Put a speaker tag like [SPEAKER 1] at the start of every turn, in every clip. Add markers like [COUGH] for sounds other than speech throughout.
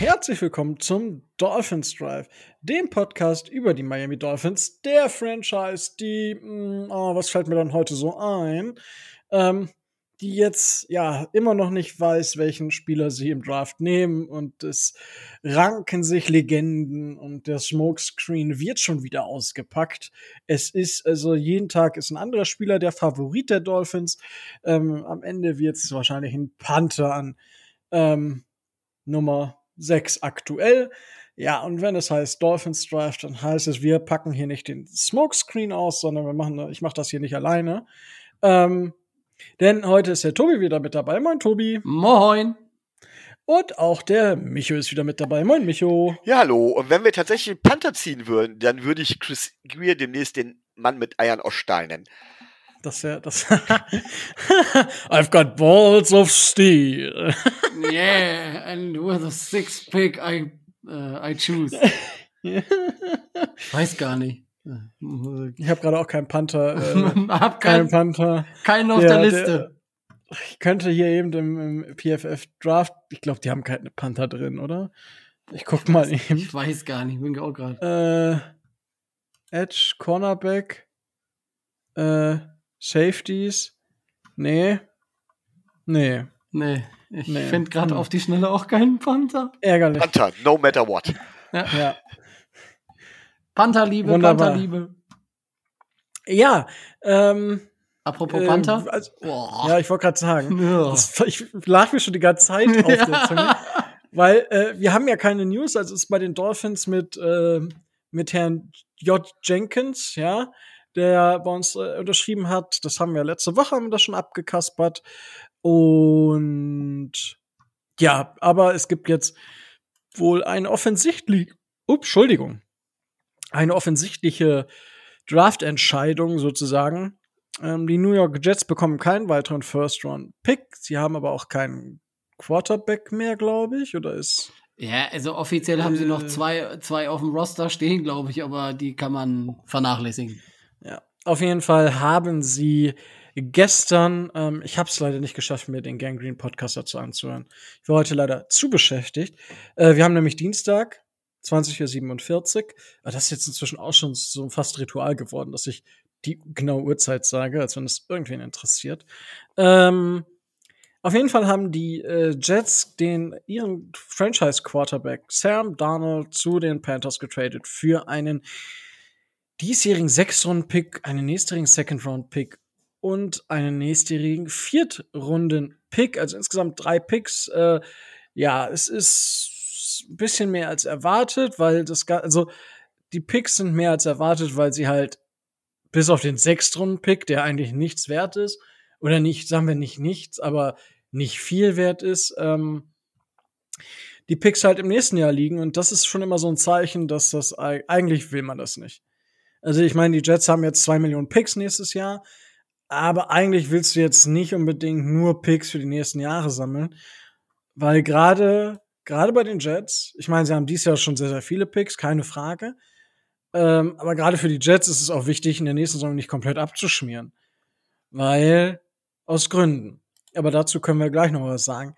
[SPEAKER 1] herzlich willkommen zum Dolphins Drive, dem Podcast über die Miami Dolphins, der Franchise, die, mm, oh, was fällt mir dann heute so ein, ähm, die jetzt ja immer noch nicht weiß, welchen Spieler sie im Draft nehmen und es ranken sich Legenden und der Smokescreen wird schon wieder ausgepackt. Es ist also jeden Tag ist ein anderer Spieler der Favorit der Dolphins. Ähm, am Ende wird es wahrscheinlich ein Panther an ähm, Nummer 6 aktuell. Ja, und wenn es heißt Dolphins Draft, dann heißt es, wir packen hier nicht den Smokescreen aus, sondern wir machen, ich mache das hier nicht alleine. Ähm, denn heute ist der Tobi wieder mit dabei. Moin, Tobi.
[SPEAKER 2] Moin.
[SPEAKER 1] Und auch der Micho ist wieder mit dabei. Moin, Micho.
[SPEAKER 3] Ja, hallo. Und wenn wir tatsächlich einen Panther ziehen würden, dann würde ich Chris Greer demnächst den Mann mit Eiern aus Stahl nennen.
[SPEAKER 1] Das wäre das. [LAUGHS] I've got balls of steel. [LAUGHS]
[SPEAKER 2] yeah, and with a six pick I, uh, I choose. [LAUGHS] Weiß gar nicht.
[SPEAKER 1] Ich habe gerade auch keinen Panther. Äh,
[SPEAKER 2] hab keinen kein, Panther. Keinen auf der, der Liste. Der,
[SPEAKER 1] ich könnte hier eben im, im PFF Draft, ich glaube, die haben keine Panther drin, oder? Ich guck mal eben.
[SPEAKER 2] Ich weiß gar nicht, bin auch gerade.
[SPEAKER 1] Äh, Edge, Cornerback, äh, Safeties. Nee. Nee.
[SPEAKER 2] Nee. Ich nee. finde gerade hm. auf die Schnelle auch keinen Panther.
[SPEAKER 1] Ärgerlich.
[SPEAKER 3] Panther, no matter what.
[SPEAKER 1] Ja. ja.
[SPEAKER 2] Pantherliebe, Wunderbar. Pantherliebe.
[SPEAKER 1] Ja, ähm.
[SPEAKER 2] Apropos Panther?
[SPEAKER 1] Äh, also, ja, ich wollte gerade sagen, ja. das, ich lag mir schon die ganze Zeit auf der [LAUGHS] Zunge. Weil äh, wir haben ja keine News, also ist bei den Dolphins mit, äh, mit Herrn J. Jenkins, ja, der bei uns äh, unterschrieben hat. Das haben wir letzte Woche haben wir das schon abgekaspert. Und ja, aber es gibt jetzt wohl eine offensichtlich, ups, Entschuldigung, eine offensichtliche Draft-Entscheidung sozusagen. Ähm, die New York Jets bekommen keinen weiteren First-Round-Pick. Sie haben aber auch keinen Quarterback mehr, glaube ich, oder ist
[SPEAKER 2] ja, also offiziell haben sie noch äh. zwei, zwei auf dem Roster stehen, glaube ich, aber die kann man vernachlässigen.
[SPEAKER 1] Ja, auf jeden Fall haben sie gestern, ähm, ich habe es leider nicht geschafft, mir den Gangrene Podcast dazu anzuhören. Ich war heute leider zu beschäftigt. Äh, wir haben nämlich Dienstag, 20.47 Uhr. Aber das ist jetzt inzwischen auch schon so fast Ritual geworden, dass ich die genaue Uhrzeit sage, als wenn es irgendwen interessiert. Ähm, auf jeden Fall haben die äh, Jets den ihren Franchise Quarterback Sam Darnold zu den Panthers getradet für einen diesjährigen Sechs-Runden-Pick, einen nächstjährigen Second-Round-Pick und einen nächstjährigen Viertrunden-Pick, also insgesamt drei Picks. Äh, ja, es ist ein bisschen mehr als erwartet, weil das, also die Picks sind mehr als erwartet, weil sie halt bis auf den Sechstrunden-Pick, der eigentlich nichts wert ist, oder nicht, sagen wir nicht nichts, aber nicht viel wert ist, ähm, die Picks halt im nächsten Jahr liegen. Und das ist schon immer so ein Zeichen, dass das eigentlich will man das nicht. Also ich meine, die Jets haben jetzt zwei Millionen Picks nächstes Jahr, aber eigentlich willst du jetzt nicht unbedingt nur Picks für die nächsten Jahre sammeln, weil gerade gerade bei den Jets, ich meine, sie haben dieses Jahr schon sehr sehr viele Picks, keine Frage, ähm, aber gerade für die Jets ist es auch wichtig, in der nächsten Saison nicht komplett abzuschmieren, weil aus Gründen. Aber dazu können wir gleich noch was sagen.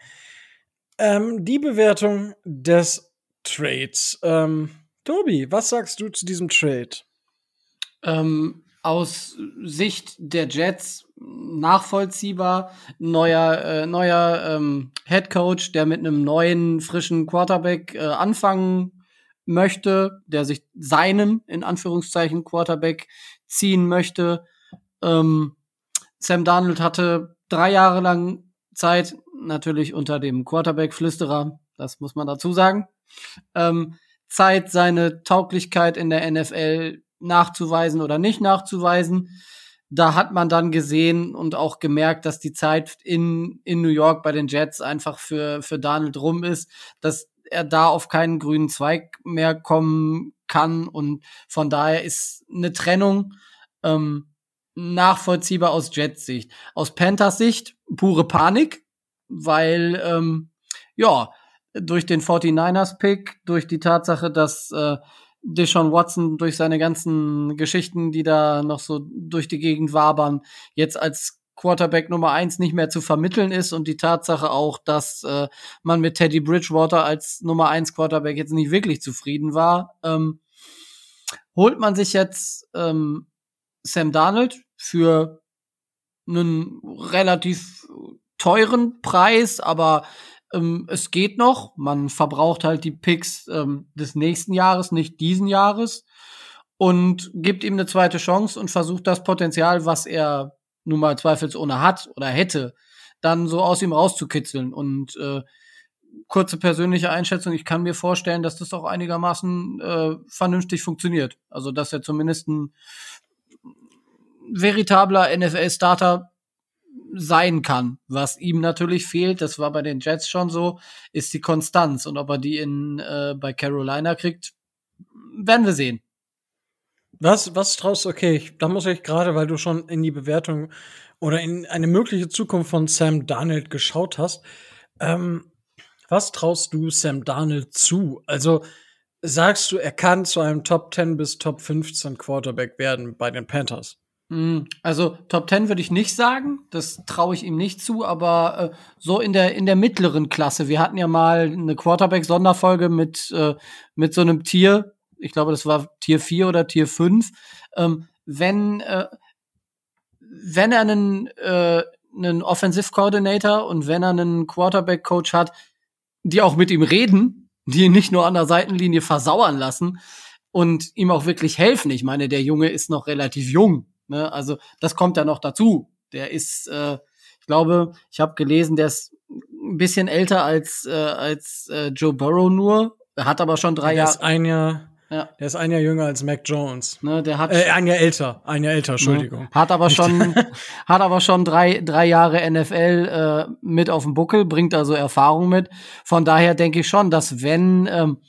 [SPEAKER 1] Ähm, die Bewertung des Trades. Ähm, Tobi, was sagst du zu diesem Trade?
[SPEAKER 2] Ähm, aus Sicht der Jets nachvollziehbar. Neuer, äh, neuer ähm, Head Coach, der mit einem neuen, frischen Quarterback äh, anfangen möchte, der sich seinen, in Anführungszeichen, Quarterback ziehen möchte. Ähm, Sam Darnold hatte drei Jahre lang Zeit, natürlich unter dem Quarterback-Flüsterer, das muss man dazu sagen, ähm, Zeit, seine Tauglichkeit in der NFL nachzuweisen oder nicht nachzuweisen. Da hat man dann gesehen und auch gemerkt, dass die Zeit in, in New York bei den Jets einfach für, für Donald rum ist, dass er da auf keinen grünen Zweig mehr kommen kann und von daher ist eine Trennung ähm, nachvollziehbar aus Jets Sicht. Aus Panthers Sicht pure Panik, weil ähm, ja, durch den 49ers Pick, durch die Tatsache, dass äh, Deshaun Watson durch seine ganzen Geschichten, die da noch so durch die Gegend wabern, jetzt als Quarterback Nummer eins nicht mehr zu vermitteln ist und die Tatsache auch, dass äh, man mit Teddy Bridgewater als Nummer eins Quarterback jetzt nicht wirklich zufrieden war, ähm, holt man sich jetzt ähm, Sam Darnold für einen relativ teuren Preis, aber ähm, es geht noch. Man verbraucht halt die Picks ähm, des nächsten Jahres, nicht diesen Jahres und gibt ihm eine zweite Chance und versucht das Potenzial, was er nun mal zweifelsohne hat oder hätte, dann so aus ihm rauszukitzeln. Und äh, kurze persönliche Einschätzung, ich kann mir vorstellen, dass das auch einigermaßen äh, vernünftig funktioniert. Also dass er zumindest ein veritabler NFL-Starter sein kann. Was ihm natürlich fehlt, das war bei den Jets schon so, ist die Konstanz. Und ob er die in äh, bei Carolina kriegt, werden wir sehen.
[SPEAKER 1] Was, was traust du, okay, ich, da muss ich gerade, weil du schon in die Bewertung oder in eine mögliche Zukunft von Sam Darnold geschaut hast, ähm, was traust du Sam Darnold zu? Also sagst du, er kann zu einem Top 10 bis Top 15 Quarterback werden bei den Panthers?
[SPEAKER 2] Hm, also Top 10 würde ich nicht sagen, das traue ich ihm nicht zu, aber äh, so in der in der mittleren Klasse. Wir hatten ja mal eine Quarterback Sonderfolge mit äh, mit so einem Tier, ich glaube, das war Tier 4 oder Tier 5, ähm, wenn, äh, wenn er einen, äh, einen Offensive Coordinator und wenn er einen Quarterback Coach hat, die auch mit ihm reden, die ihn nicht nur an der Seitenlinie versauern lassen und ihm auch wirklich helfen. Ich meine, der Junge ist noch relativ jung. Ne? Also das kommt ja noch dazu. Der ist, äh, ich glaube, ich habe gelesen, der ist ein bisschen älter als, äh, als äh, Joe Burrow nur. Er hat aber schon drei Jahre.
[SPEAKER 1] ein Jahr ja. Der ist ein Jahr jünger als Mac Jones.
[SPEAKER 2] Ne, der hat
[SPEAKER 1] äh, ein Jahr älter, ein Jahr älter, Entschuldigung.
[SPEAKER 2] Ne, hat aber schon, [LAUGHS] hat aber schon drei, drei Jahre NFL äh, mit auf dem Buckel, bringt also Erfahrung mit. Von daher denke ich schon, dass wenn, ähm,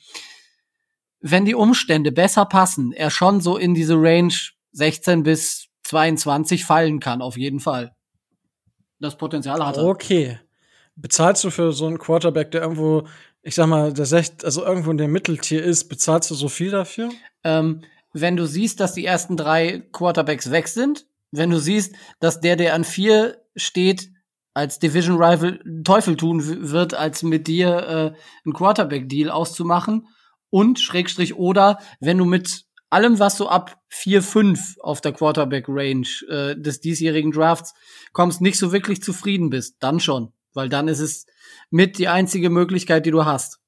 [SPEAKER 2] wenn die Umstände besser passen, er schon so in diese Range 16 bis 22 fallen kann, auf jeden Fall. Das Potenzial hat er.
[SPEAKER 1] Okay. Bezahlst du für so einen Quarterback, der irgendwo ich sag mal, der Sech also irgendwo in der Mitteltier ist, bezahlst du so viel dafür?
[SPEAKER 2] Ähm, wenn du siehst, dass die ersten drei Quarterbacks weg sind, wenn du siehst, dass der, der an vier steht, als Division Rival Teufel tun wird, als mit dir äh, einen Quarterback-Deal auszumachen und Schrägstrich oder wenn du mit allem, was du ab 4, 5 auf der Quarterback-Range äh, des diesjährigen Drafts kommst, nicht so wirklich zufrieden bist, dann schon. Weil dann ist es mit die einzige Möglichkeit, die du hast.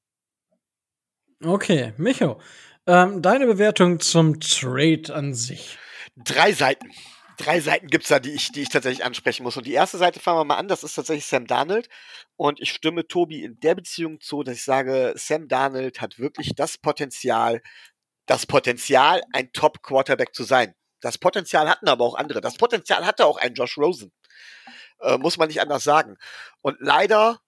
[SPEAKER 1] Okay, Micho, ähm, deine Bewertung zum Trade an sich.
[SPEAKER 3] Drei Seiten. Drei Seiten gibt's da, die ich, die ich tatsächlich ansprechen muss. Und die erste Seite fangen wir mal an, das ist tatsächlich Sam Darnold. Und ich stimme Tobi in der Beziehung zu, dass ich sage, Sam Darnold hat wirklich das Potenzial, das Potenzial, ein Top-Quarterback zu sein. Das Potenzial hatten aber auch andere. Das Potenzial hatte auch ein Josh Rosen. Äh, muss man nicht anders sagen. Und leider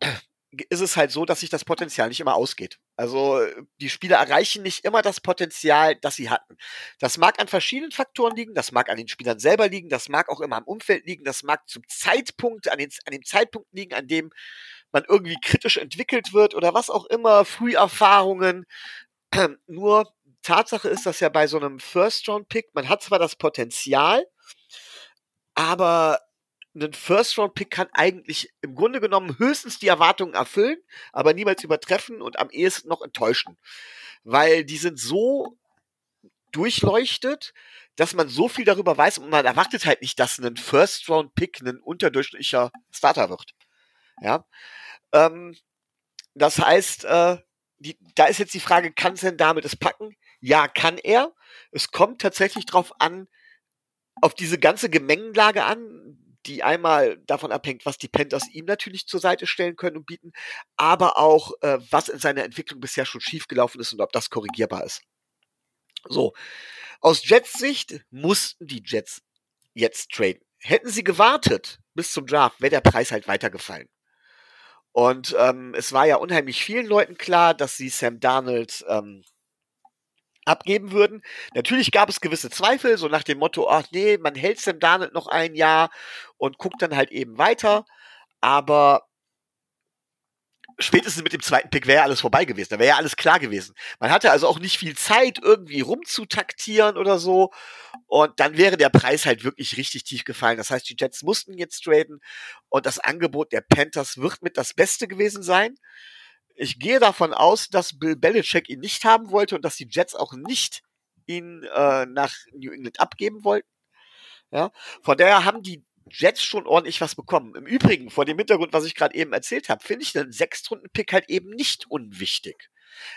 [SPEAKER 3] [CLEARS THROAT] ist es halt so, dass sich das Potenzial nicht immer ausgeht. Also die Spieler erreichen nicht immer das Potenzial, das sie hatten. Das mag an verschiedenen Faktoren liegen, das mag an den Spielern selber liegen, das mag auch immer am Umfeld liegen, das mag zum Zeitpunkt, an, den, an dem Zeitpunkt liegen, an dem man irgendwie kritisch entwickelt wird oder was auch immer, Früherfahrungen. [CLEARS THROAT] Nur Tatsache ist, dass ja bei so einem First-Round-Pick, man hat zwar das Potenzial, aber ein First-Round-Pick kann eigentlich im Grunde genommen höchstens die Erwartungen erfüllen, aber niemals übertreffen und am ehesten noch enttäuschen. Weil die sind so durchleuchtet, dass man so viel darüber weiß und man erwartet halt nicht, dass ein First-Round-Pick ein unterdurchschnittlicher Starter wird. Ja. Ähm, das heißt, äh, die, da ist jetzt die Frage, kann denn damit es packen? Ja, kann er. Es kommt tatsächlich drauf an, auf diese ganze Gemengenlage an, die einmal davon abhängt, was die Panthers ihm natürlich zur Seite stellen können und bieten, aber auch, äh, was in seiner Entwicklung bisher schon schiefgelaufen ist und ob das korrigierbar ist. So, aus Jets Sicht mussten die Jets jetzt traden. Hätten sie gewartet bis zum Draft, wäre der Preis halt weitergefallen. Und ähm, es war ja unheimlich vielen Leuten klar, dass sie Sam Darnold ähm, abgeben würden. Natürlich gab es gewisse Zweifel, so nach dem Motto, ach nee, man hält Sam Darnold noch ein Jahr und guckt dann halt eben weiter. Aber spätestens mit dem zweiten Pick wäre ja alles vorbei gewesen. Da wäre ja alles klar gewesen. Man hatte also auch nicht viel Zeit, irgendwie rumzutaktieren oder so. Und dann wäre der Preis halt wirklich richtig tief gefallen. Das heißt, die Jets mussten jetzt traden und das Angebot der Panthers wird mit das Beste gewesen sein. Ich gehe davon aus, dass Bill Belichick ihn nicht haben wollte und dass die Jets auch nicht ihn äh, nach New England abgeben wollten. Ja, von daher haben die Jets schon ordentlich was bekommen. Im Übrigen, vor dem Hintergrund, was ich gerade eben erzählt habe, finde ich den Sechstrunden-Pick halt eben nicht unwichtig.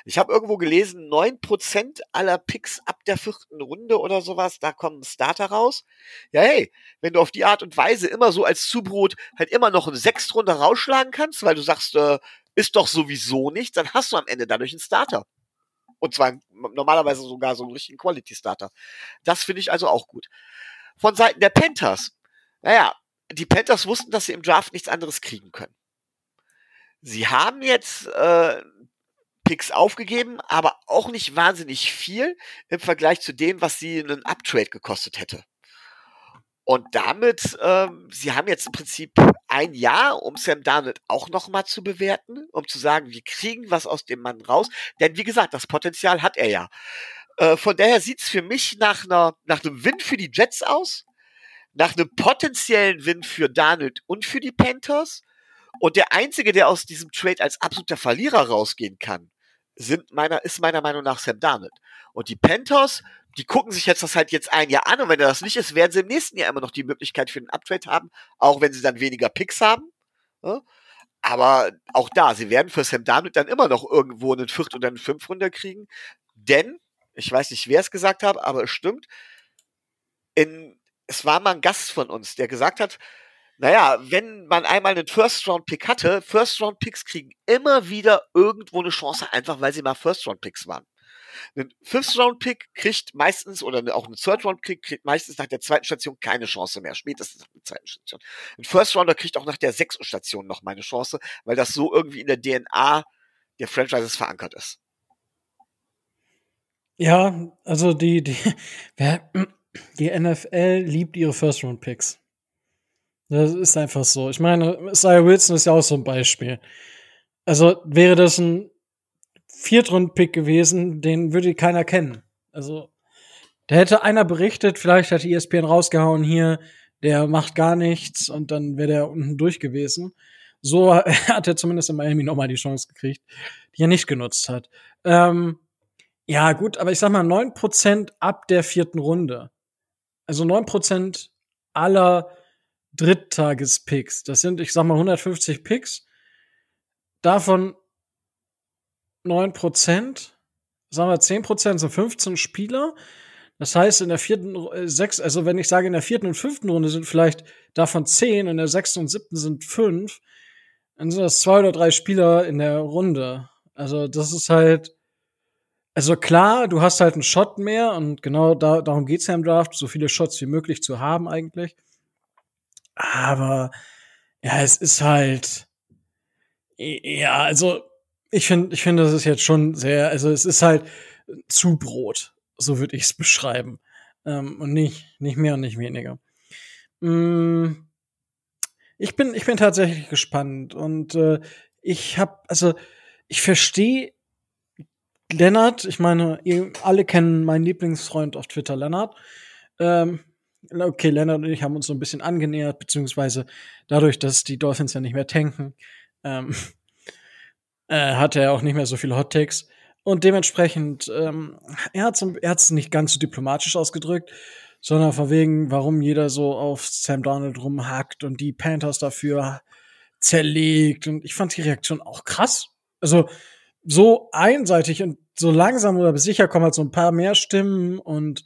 [SPEAKER 3] Ich habe irgendwo gelesen, neun Prozent aller Picks ab der vierten Runde oder sowas, da kommen Starter raus. Ja, hey, wenn du auf die Art und Weise immer so als Zubrot halt immer noch eine Sechstrunde rausschlagen kannst, weil du sagst, äh, ist doch sowieso nicht, dann hast du am Ende dadurch einen Starter. Und zwar normalerweise sogar so einen richtigen Quality-Starter. Das finde ich also auch gut. Von Seiten der Panthers naja, die Panthers wussten, dass sie im Draft nichts anderes kriegen können. Sie haben jetzt äh, Picks aufgegeben, aber auch nicht wahnsinnig viel im Vergleich zu dem, was sie einen Uptrade gekostet hätte. Und damit, ähm, sie haben jetzt im Prinzip ein Jahr, um Sam Darnold auch nochmal zu bewerten, um zu sagen, wir kriegen was aus dem Mann raus. Denn wie gesagt, das Potenzial hat er ja. Äh, von daher sieht's für mich nach, einer, nach einem Win für die Jets aus nach einem potenziellen Win für Darnold und für die Panthers. Und der einzige, der aus diesem Trade als absoluter Verlierer rausgehen kann, sind meiner, ist meiner Meinung nach Sam Darnold. Und die Panthers, die gucken sich jetzt das halt jetzt ein Jahr an und wenn er das nicht ist, werden sie im nächsten Jahr immer noch die Möglichkeit für den Uptrade haben, auch wenn sie dann weniger Picks haben. Ja? Aber auch da, sie werden für Sam Darnold dann immer noch irgendwo einen Viert- oder einen Fünf kriegen, denn, ich weiß nicht, wer es gesagt hat, aber es stimmt, in es war mal ein Gast von uns, der gesagt hat, naja, wenn man einmal einen First-Round-Pick hatte, First-Round-Picks kriegen immer wieder irgendwo eine Chance, einfach weil sie mal First-Round-Picks waren. Ein Fifth-Round-Pick kriegt meistens, oder auch ein Third-Round-Pick kriegt meistens nach der zweiten Station keine Chance mehr, spätestens nach der zweiten Station. Ein First-Rounder kriegt auch nach der sechsten Station noch mal eine Chance, weil das so irgendwie in der DNA der Franchises verankert ist.
[SPEAKER 1] Ja, also die, die, [LAUGHS] wer, die NFL liebt ihre First-Round-Picks. Das ist einfach so. Ich meine, Isaiah Wilson ist ja auch so ein Beispiel. Also wäre das ein Viertrund-Pick gewesen, den würde keiner kennen. Also da hätte einer berichtet, vielleicht hat ESPN rausgehauen hier, der macht gar nichts und dann wäre der unten durch gewesen. So [LAUGHS] hat er zumindest in Miami nochmal die Chance gekriegt, die er nicht genutzt hat. Ähm, ja, gut, aber ich sag mal, neun Prozent ab der vierten Runde also 9% aller Dritttagespicks. Das sind, ich sag mal, 150 Picks. Davon 9%, sagen wir 10% sind 15 Spieler. Das heißt, in der vierten, äh, sechs, also wenn ich sage, in der vierten und fünften Runde sind vielleicht davon 10, in der sechsten und siebten sind 5, dann sind das zwei oder drei Spieler in der Runde. Also das ist halt, also klar, du hast halt einen Shot mehr und genau da, darum geht's ja im Draft, so viele Shots wie möglich zu haben eigentlich. Aber ja, es ist halt ja, also ich finde, ich finde, das ist jetzt schon sehr, also es ist halt zu Brot, so würde ich es [LAUGHS] beschreiben ähm, und nicht nicht mehr und nicht weniger. Mm, ich bin ich bin tatsächlich gespannt und äh, ich habe also ich verstehe Lennart, ich meine, ihr alle kennen meinen Lieblingsfreund auf Twitter, Lennart. Ähm, okay, Lennart und ich haben uns so ein bisschen angenähert, beziehungsweise dadurch, dass die Dolphins ja nicht mehr tanken, ähm, [LAUGHS] äh, hat er auch nicht mehr so viele Hot Takes. Und dementsprechend, ähm, er hat es nicht ganz so diplomatisch ausgedrückt, sondern von wegen, warum jeder so auf Sam Donald rumhackt und die Panthers dafür zerlegt. Und ich fand die Reaktion auch krass. Also, so einseitig und so langsam oder sicher kommen halt so ein paar mehr Stimmen und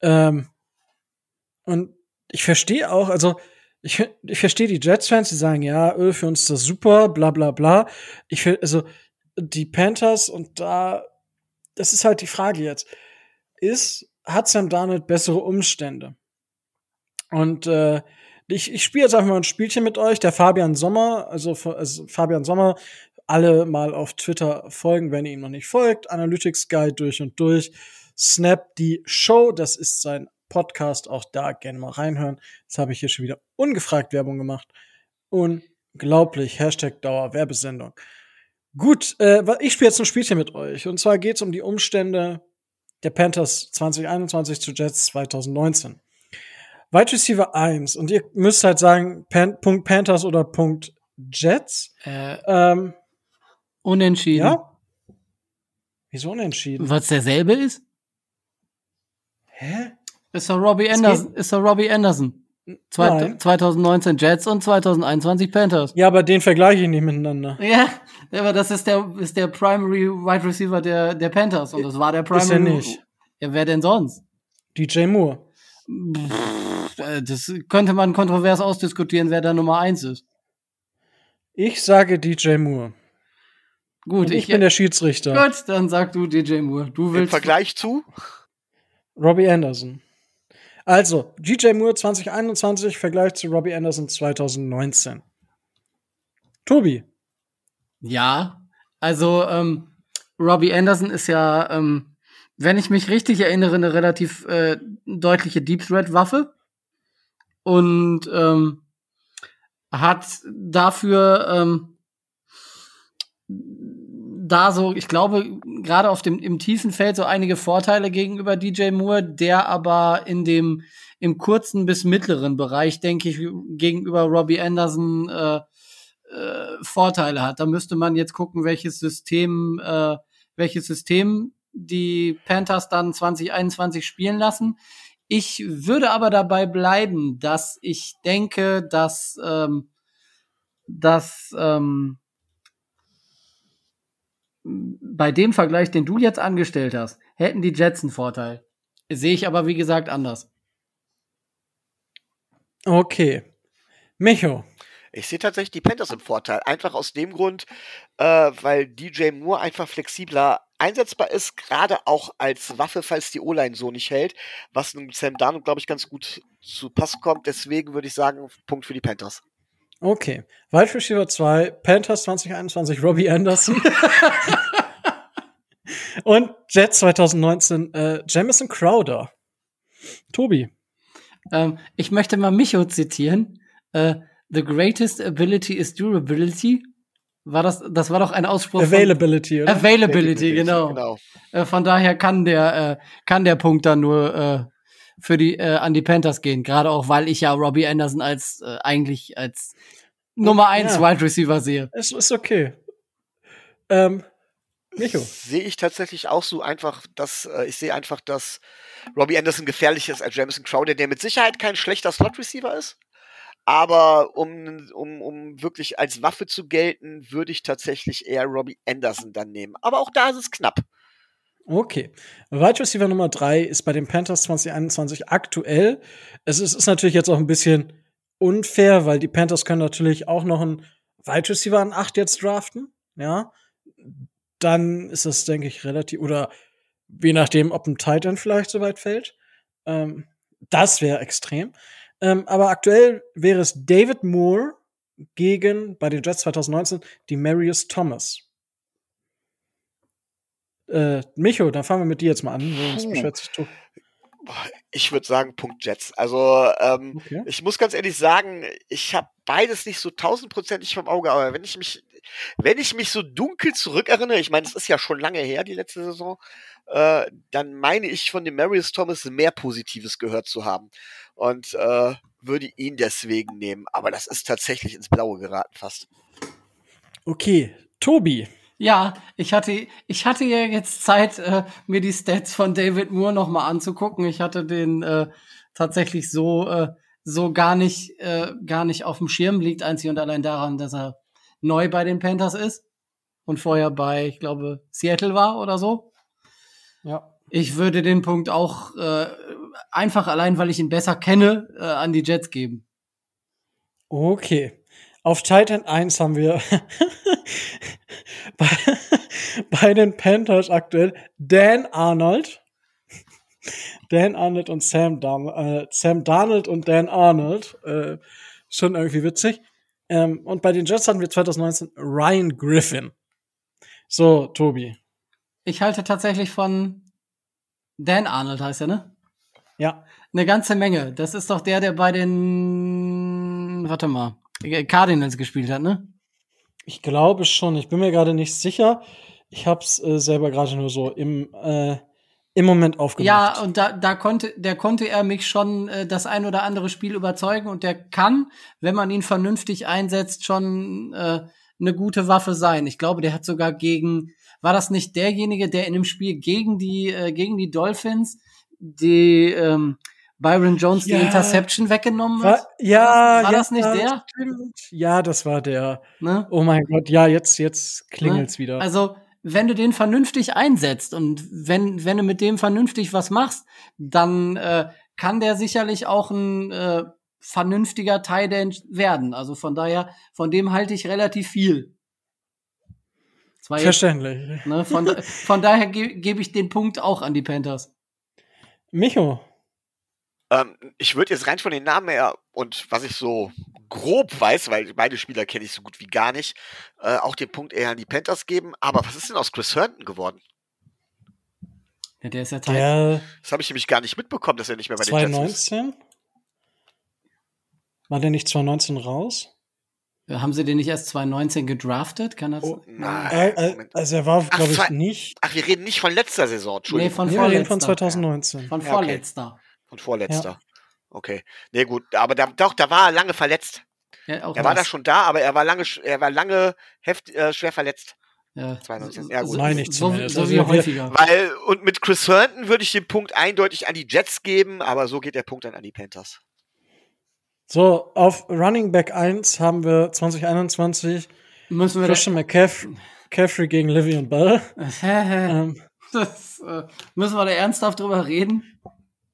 [SPEAKER 1] ähm, und ich verstehe auch, also ich, ich verstehe die Jets-Fans, die sagen, ja, Öl für uns ist das super, bla bla bla. Ich will, also die Panthers und da, das ist halt die Frage jetzt. Ist, hat Sam Darnold bessere Umstände? Und äh, ich, ich spiele jetzt einfach mal ein Spielchen mit euch. Der Fabian Sommer, also, also Fabian Sommer alle mal auf Twitter folgen, wenn ihr ihm noch nicht folgt. Analytics Guide durch und durch. Snap die Show, das ist sein Podcast, auch da gerne mal reinhören. Jetzt habe ich hier schon wieder ungefragt Werbung gemacht. Unglaublich. Hashtag Dauer Werbesendung. Gut, äh, ich spiele jetzt ein Spielchen mit euch. Und zwar geht es um die Umstände der Panthers 2021 zu Jets 2019. Wide Receiver 1. Und ihr müsst halt sagen, Pan Punkt Panthers oder Punkt Jets.
[SPEAKER 2] Äh,
[SPEAKER 1] Ähm,
[SPEAKER 2] unentschieden.
[SPEAKER 1] ja? Wieso unentschieden?
[SPEAKER 2] Was derselbe ist?
[SPEAKER 1] Hä?
[SPEAKER 2] Ist doch Robbie
[SPEAKER 1] Es
[SPEAKER 2] Anderson. Ist doch Robbie Anderson. Zwei,
[SPEAKER 1] Nein.
[SPEAKER 2] 2019 Jets und 2021 Panthers.
[SPEAKER 1] Ja, aber den vergleiche ich nicht miteinander.
[SPEAKER 2] Ja, aber das ist der, ist der Primary Wide Receiver der, der Panthers. Und das war der Primary.
[SPEAKER 1] Ist er nicht.
[SPEAKER 2] Ja, wer denn sonst?
[SPEAKER 1] DJ Moore.
[SPEAKER 2] Pff, äh, Das könnte man kontrovers ausdiskutieren, wer da Nummer eins ist.
[SPEAKER 1] Ich sage DJ Moore.
[SPEAKER 2] Gut,
[SPEAKER 1] Und ich, bin der Schiedsrichter.
[SPEAKER 2] Gut, dann sag du DJ Moore. Du
[SPEAKER 3] Im
[SPEAKER 2] willst.
[SPEAKER 3] Vergleich zu?
[SPEAKER 1] Robbie Anderson. Also, DJ Moore 2021 Vergleich zu Robbie Anderson 2019. Tobi.
[SPEAKER 2] Ja, also ähm, Robbie Anderson ist ja, ähm, wenn ich mich richtig erinnere, eine relativ äh, deutliche Deep Threat Waffe und ähm, hat dafür ähm, da so, ich glaube, gerade auf dem im tiefen Feld so einige Vorteile gegenüber DJ Moore, der aber in dem im kurzen bis mittleren Bereich, denke ich, gegenüber Robbie Anderson äh, äh, Vorteile hat. Da müsste man jetzt gucken, welches System, äh, welches System die Panthers dann 2021 spielen lassen. Ich würde aber dabei bleiben, dass ich denke, dass, ähm, dass ähm, bei dem Vergleich, den du jetzt angestellt hast, hätten die Jets einen Vorteil. Sehe ich aber, wie gesagt, anders.
[SPEAKER 1] Okay. Micho.
[SPEAKER 3] Ich sehe tatsächlich die Panthers im Vorteil. Einfach aus dem Grund, äh, weil DJ Moore einfach flexibler einsetzbar ist, gerade auch als Waffe, falls die O-Line so nicht hält, was einem Sam Darnold, glaube ich, ganz gut zu Pass kommt. Deswegen würde ich sagen, Punkt für die Panthers.
[SPEAKER 1] Okay. Wide Receiver 2, Panthers 2021, Robbie Anderson. [LAUGHS] Und Jets 2019, äh, Jamison Crowder. Tobi.
[SPEAKER 2] Ähm, ich möchte mal Micho zitieren. Äh, The greatest ability is durability. War das, das war doch ein Ausspruch
[SPEAKER 1] Availability,
[SPEAKER 2] von
[SPEAKER 1] oder?
[SPEAKER 2] Availability, genau.
[SPEAKER 3] genau.
[SPEAKER 2] Äh, von daher kann der, äh, kann der Punkt dann nur äh, für die, äh, an die Panthers gehen. Gerade auch, weil ich ja Robbie Anderson als äh, eigentlich als Nummer eins
[SPEAKER 1] Ja.
[SPEAKER 2] Wide Receiver sehe.
[SPEAKER 1] Es ist okay. Ähm, Micho.
[SPEAKER 3] Sehe ich tatsächlich auch so einfach, dass äh, ich sehe einfach, dass Robbie Anderson gefährlicher ist als Jamison Crowder, der mit Sicherheit kein schlechter Slot-Receiver ist. Aber um, um, um wirklich als Waffe zu gelten, würde ich tatsächlich eher Robbie Anderson dann nehmen. Aber auch da ist es knapp.
[SPEAKER 1] Okay. Wide Receiver Nummer 3 ist bei den Panthers 2021 aktuell. Es ist, ist natürlich jetzt auch ein bisschen unfair, weil die Panthers können natürlich auch noch einen Wide Receiver an 8 jetzt draften. Ja. Dann ist das, denke ich, relativ, oder je nachdem, ob ein Titan vielleicht so weit fällt. Ähm, das wäre extrem. Ähm, aber aktuell wäre es David Moore gegen, bei den Jets 2019, die Marius Thomas. Äh, Micho, dann fangen wir mit dir jetzt mal an.
[SPEAKER 3] Ich würde sagen, Punkt Jets. Also, ähm,
[SPEAKER 1] Okay.
[SPEAKER 3] ich muss ganz ehrlich sagen, ich habe beides nicht so tausendprozentig vom Auge, aber wenn ich mich, wenn ich mich so dunkel zurückerinnere, ich meine, es ist ja schon lange her, die letzte Saison, äh, dann meine ich von dem Marius Thomas mehr Positives gehört zu haben. Und äh, würde ihn deswegen nehmen. Aber das ist tatsächlich ins Blaue geraten fast.
[SPEAKER 1] Okay, Tobi.
[SPEAKER 2] Ja, ich hatte, ich hatte ja jetzt Zeit, äh, mir die Stats von David Moore noch mal anzugucken. Ich hatte den äh, tatsächlich so, äh, so gar nicht, äh, gar nicht auf dem Schirm. Liegt einzig und allein daran, dass er neu bei den Panthers ist und vorher bei, ich glaube, Seattle war oder so.
[SPEAKER 1] Ja.
[SPEAKER 2] Ich würde den Punkt auch äh, einfach allein, weil ich ihn besser kenne, äh, an die Jets geben.
[SPEAKER 1] Okay. Auf Titan 1 haben wir [LAUGHS] bei, bei den Panthers aktuell Dan Arnold. Dan Arnold und Sam, Darn äh, Sam Darnold und Dan Arnold. Äh, schon irgendwie witzig. Ähm, und bei den Jets hatten wir 2019 Ryan Griffin. So, Tobi.
[SPEAKER 2] Ich halte tatsächlich von Dan Arnold heißt er, ne?
[SPEAKER 1] Ja.
[SPEAKER 2] Eine ganze Menge. Das ist doch der, der bei den, warte mal, Cardinals gespielt hat, ne?
[SPEAKER 1] Ich glaube schon. Ich bin mir gerade nicht sicher. Ich habe es äh, selber gerade nur so im, äh, im Moment aufgemacht.
[SPEAKER 2] Ja, und da, da konnte, der konnte er mich schon äh, das ein oder andere Spiel überzeugen und der kann, wenn man ihn vernünftig einsetzt, schon äh, eine gute Waffe sein. Ich glaube, der hat sogar gegen, war das nicht derjenige, der in dem Spiel gegen die, äh, gegen die Dolphins die ähm, Byron Jones
[SPEAKER 1] Ja.
[SPEAKER 2] die Interception weggenommen
[SPEAKER 1] War,
[SPEAKER 2] hat?
[SPEAKER 1] ja,
[SPEAKER 2] war
[SPEAKER 1] ja,
[SPEAKER 2] das nicht der?
[SPEAKER 1] Stimmt. Ja, das war der.
[SPEAKER 2] Ne?
[SPEAKER 1] Oh mein Gott, ja, jetzt, jetzt klingelt's wieder.
[SPEAKER 2] Also, wenn du den vernünftig einsetzt und wenn, wenn du mit dem vernünftig was machst, dann äh, kann der sicherlich auch ein äh, vernünftiger Tight End werden. Also von daher, von dem halte ich relativ viel. War jetzt,
[SPEAKER 1] Verständlich.
[SPEAKER 2] ne, von, von daher ge gebe ich den Punkt auch an die Panthers.
[SPEAKER 1] Micho,
[SPEAKER 3] Ähm, ich würde jetzt rein von den Namen her und was ich so grob weiß, weil beide Spieler kenne ich so gut wie gar nicht, äh, auch den Punkt eher an die Panthers geben. Aber was ist denn aus Chris Herndon geworden?
[SPEAKER 2] Ja, der ist ja Tight
[SPEAKER 1] der
[SPEAKER 3] Das habe ich nämlich gar nicht mitbekommen, dass er nicht mehr bei den Jets ist.
[SPEAKER 1] 2019? War der nicht 2019 raus?
[SPEAKER 2] Haben sie den nicht erst 2019 gedraftet? Kann das?
[SPEAKER 1] Oh,
[SPEAKER 3] Nein,
[SPEAKER 1] Äh, äh, also er war,
[SPEAKER 3] Ach,
[SPEAKER 1] glaube ich, nicht.
[SPEAKER 3] Ach, wir reden nicht von letzter Saison,
[SPEAKER 2] nee,
[SPEAKER 3] Entschuldigung.
[SPEAKER 2] von
[SPEAKER 1] Nee, wir reden von
[SPEAKER 2] vorletzter.
[SPEAKER 1] 2019.
[SPEAKER 2] Von
[SPEAKER 3] Ja, okay.
[SPEAKER 2] vorletzter.
[SPEAKER 3] Vorletzter. Okay. Nee, gut, aber da, doch, da war er lange verletzt.
[SPEAKER 2] Ja, auch
[SPEAKER 3] Er war
[SPEAKER 2] das.
[SPEAKER 3] da schon da, aber er war lange, er war lange heft, äh, schwer verletzt.
[SPEAKER 2] Ja.
[SPEAKER 3] 2019. Ja, gut.
[SPEAKER 2] So,
[SPEAKER 1] Meine ich
[SPEAKER 2] so,
[SPEAKER 1] zumindest.
[SPEAKER 2] so
[SPEAKER 1] Also
[SPEAKER 2] wie
[SPEAKER 1] wir-
[SPEAKER 2] häufiger.
[SPEAKER 3] Weil, und mit Chris Herndon würde ich den Punkt eindeutig an die Jets geben, aber so geht der Punkt dann an die Panthers.
[SPEAKER 1] So, auf Running Back 1 haben wir 2021
[SPEAKER 2] Müssen wir
[SPEAKER 1] Christian McCaffrey gegen Livian Bell. Ähm,
[SPEAKER 2] das, äh, müssen wir da ernsthaft drüber reden?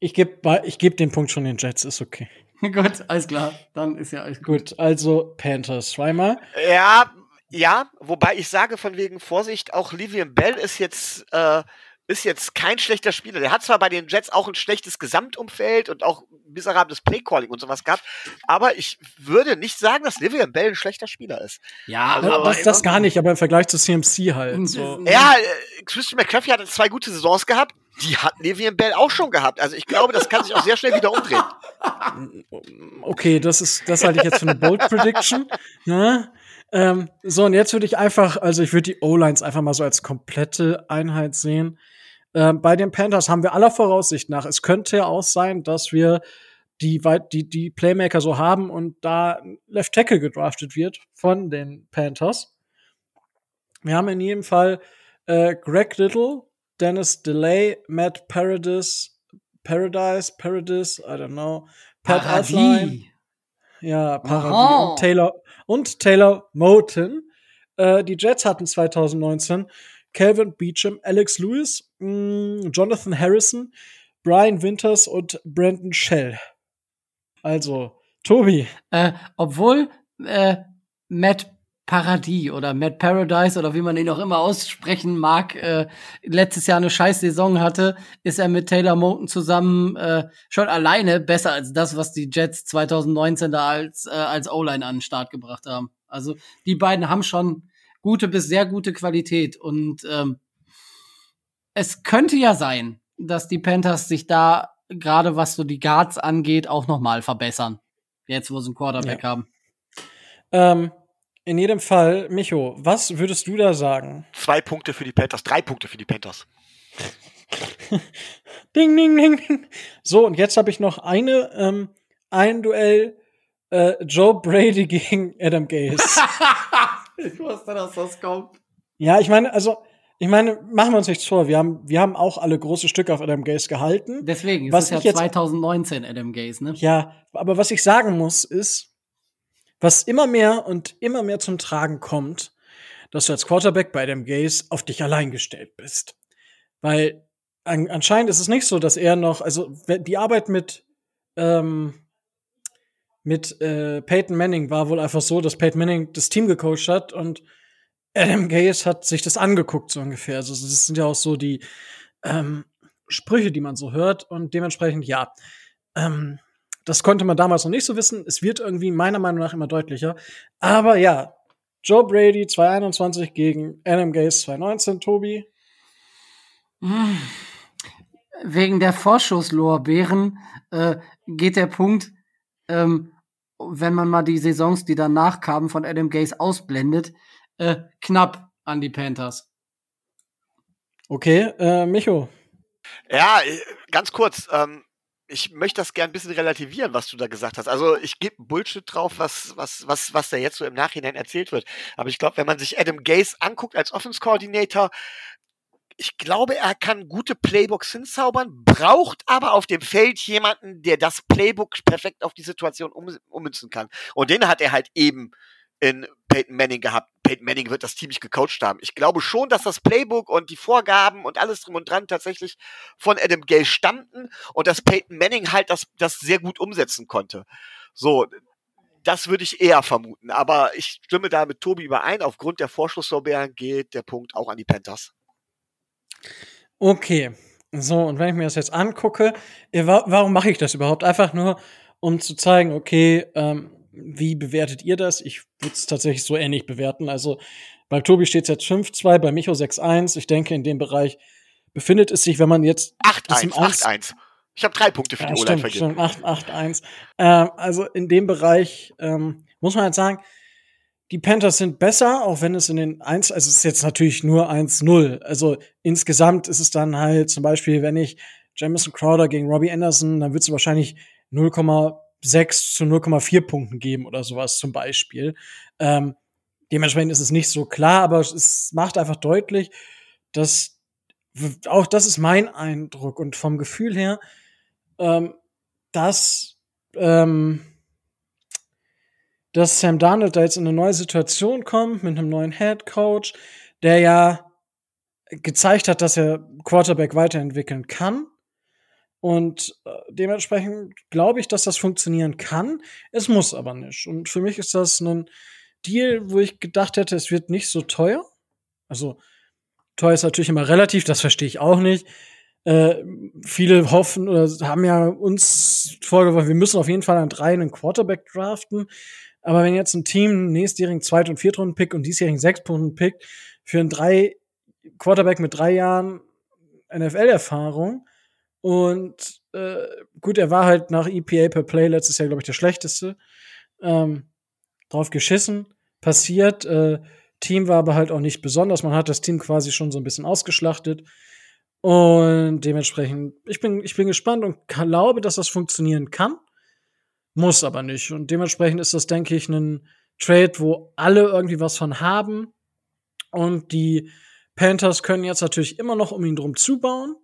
[SPEAKER 1] Ich gebe ich geb den Punkt schon den Jets, ist okay. [LAUGHS]
[SPEAKER 2] gut, alles klar. Dann ist ja alles gut.
[SPEAKER 1] Gut, also Panthers zweimal.
[SPEAKER 3] Ja, ja, wobei ich sage von wegen Vorsicht, auch Livian Bell ist jetzt, äh, ist jetzt kein schlechter Spieler. Der hat zwar bei den Jets auch ein schlechtes Gesamtumfeld und auch miserables Playcalling und sowas gehabt, aber ich würde nicht sagen, dass Livian Bell ein schlechter Spieler ist.
[SPEAKER 2] Ja,
[SPEAKER 3] Also,
[SPEAKER 2] aber
[SPEAKER 1] das, das gar nicht, aber im Vergleich zu CMC halt. So.
[SPEAKER 3] Ja, äh, Christian McCaffrey hatte zwei gute Saisons gehabt, die hat Livian Bell auch schon gehabt. Also ich glaube, das kann sich auch sehr schnell wieder umdrehen.
[SPEAKER 1] Okay, das ist, das halte ich jetzt für eine Bold Prediction. Ne? Ähm, so, und jetzt würde ich einfach, also ich würde die O-Lines einfach mal so als komplette Einheit sehen. Ähm, bei den Panthers haben wir aller Voraussicht nach, es könnte ja auch sein, dass wir die, die, die Playmaker so haben und da Left Tackle gedraftet wird von den Panthers. Wir haben in jedem Fall äh, Greg Little, Dennis DeLay, Matt Paradis, Paradise, Paradis, I don't know, Pat
[SPEAKER 2] Paradis.
[SPEAKER 1] ja, Paradis
[SPEAKER 2] Aha.
[SPEAKER 1] und Taylor und Taylor Moten. Äh, die Jets hatten 2019 Calvin Beecham, Alex Lewis, mh, Jonathan Harrison, Brian Winters und Brandon Shell. Also, Tobi,
[SPEAKER 2] Äh, obwohl äh, Matt Paradis oder Matt Paradise oder wie man ihn auch immer aussprechen mag, äh, letztes Jahr eine scheiß Saison hatte, ist er mit Taylor Moten zusammen äh, schon alleine besser als das, was die Jets 2019 da als, äh, als O-Line an den Start gebracht haben. Also die beiden haben schon gute bis sehr gute Qualität und ähm, es könnte ja sein, dass die Panthers sich da gerade was so die Guards angeht auch noch mal verbessern. Jetzt, wo sie einen Quarterback
[SPEAKER 1] Ja.
[SPEAKER 2] haben.
[SPEAKER 1] ähm, in jedem Fall, Micho, was würdest du da sagen?
[SPEAKER 3] Zwei Punkte für die Panthers, drei Punkte für die Panthers. [LAUGHS]
[SPEAKER 1] Ding, ding, ding, ding. So, und jetzt habe ich noch eine, ähm, ein Duell äh, Joe Brady [LAUGHS] gegen Adam Gase.
[SPEAKER 2] ich wusste, dass das kommt.
[SPEAKER 1] ja, ich meine, also, ich meine, machen wir uns nichts vor. Wir haben, wir haben auch alle große Stücke auf Adam Gase gehalten.
[SPEAKER 2] Deswegen, es
[SPEAKER 1] Was
[SPEAKER 2] ist ja
[SPEAKER 1] jetzt-
[SPEAKER 2] 2019 Adam Gaze, ne?
[SPEAKER 1] Ja, aber was ich sagen muss, ist, was immer mehr und immer mehr zum Tragen kommt, dass du als Quarterback bei Adam Gase auf dich allein gestellt bist. Weil an, anscheinend ist es nicht so, dass er noch, also die Arbeit mit, ähm, mit äh, Peyton Manning war wohl einfach so, dass Peyton Manning das Team gecoacht hat und Adam Gase hat sich das angeguckt, so ungefähr. Also das sind ja auch so die ähm, Sprüche, die man so hört und dementsprechend, ja, ähm, das konnte man damals noch nicht so wissen. Es wird irgendwie meiner Meinung nach immer deutlicher. Aber ja, Joe Brady 221 gegen Adam Gase 219, Tobi.
[SPEAKER 2] Hm. Wegen der Vorschusslorbeeren äh, geht der Punkt, ähm, wenn man mal die Saisons, die danach kamen, von Adam Gaze ausblendet, äh, knapp an die Panthers.
[SPEAKER 1] Okay, äh, Micho.
[SPEAKER 3] Ja, äh, ganz kurz. Ähm, ich möchte das gern ein bisschen relativieren, was du da gesagt hast. Also ich gebe Bullshit drauf, was, was, was, was da jetzt so im Nachhinein erzählt wird. Aber ich glaube, wenn man sich Adam Gase anguckt als Offense Coordinator, ich glaube, er kann gute Playbooks hinzaubern, braucht aber auf dem Feld jemanden, der das Playbook perfekt auf die Situation um, ummünzen kann. Und den hat er halt eben in Peyton Manning gehabt. Peyton Manning wird das Team nicht gecoacht haben. Ich glaube schon, dass das Playbook und die Vorgaben und alles drum und dran tatsächlich von Adam Gale stammten und dass Peyton Manning halt das, das sehr gut umsetzen konnte. So, das würde ich eher vermuten. Aber ich stimme da mit Tobi überein. Aufgrund der Vorschusslorbeeren geht der Punkt auch an die Panthers.
[SPEAKER 1] Okay. So, und wenn ich mir das jetzt angucke, warum mache ich das überhaupt? Einfach nur, um zu zeigen, okay, ähm, wie bewertet ihr das? Ich würde es tatsächlich so ähnlich bewerten. Also bei Tobi steht es jetzt 5-2, bei Micho 6-1. Ich denke, in dem Bereich befindet es sich, wenn man jetzt
[SPEAKER 3] 8-1, 8-1. Ich habe drei Punkte für ja, die O-Line vergeben.
[SPEAKER 1] 8-8-1. Ähm, also in dem Bereich ähm, muss man halt sagen, die Panthers sind besser, auch wenn es in den 1, also es ist jetzt natürlich nur 1-0. Also insgesamt ist es dann halt zum Beispiel, wenn ich Jamison Crowder gegen Robbie Anderson, dann wird es wahrscheinlich 0, 6 zu 0,4 Punkten geben oder sowas zum Beispiel. Ähm, dementsprechend ist es nicht so klar, aber es macht einfach deutlich, dass auch das ist mein Eindruck und vom Gefühl her, ähm, dass, ähm, dass Sam Darnold da jetzt in eine neue Situation kommt mit einem neuen Head Coach, der ja gezeigt hat, dass er Quarterback weiterentwickeln kann und äh, dementsprechend glaube ich, dass das funktionieren kann. Es muss aber nicht. Und für mich ist das ein Deal, wo ich gedacht hätte, es wird nicht so teuer. Also teuer ist natürlich immer relativ, das verstehe ich auch nicht. Äh, viele hoffen oder haben ja uns vorgeworfen, wir müssen auf jeden Fall an drei einen Quarterback draften. Aber wenn jetzt ein Team nächstjährigen Zweit- und Viertrunden-Pick und diesjährigen Sechstrunden-Pick für einen drei Quarterback mit drei Jahren NFL-Erfahrung und äh, gut, er war halt nach EPA per Play letztes Jahr, glaube ich, der schlechteste. Ähm, drauf geschissen, passiert. Äh, Team war aber halt auch nicht besonders. Man hat das Team quasi schon so ein bisschen ausgeschlachtet. Und dementsprechend, ich bin, ich bin gespannt und glaube, dass das funktionieren kann. Muss aber nicht. Und dementsprechend ist das, denke ich, ein Trade, wo alle irgendwie was von haben. Und die Panthers können jetzt natürlich immer noch um ihn drum zubauen.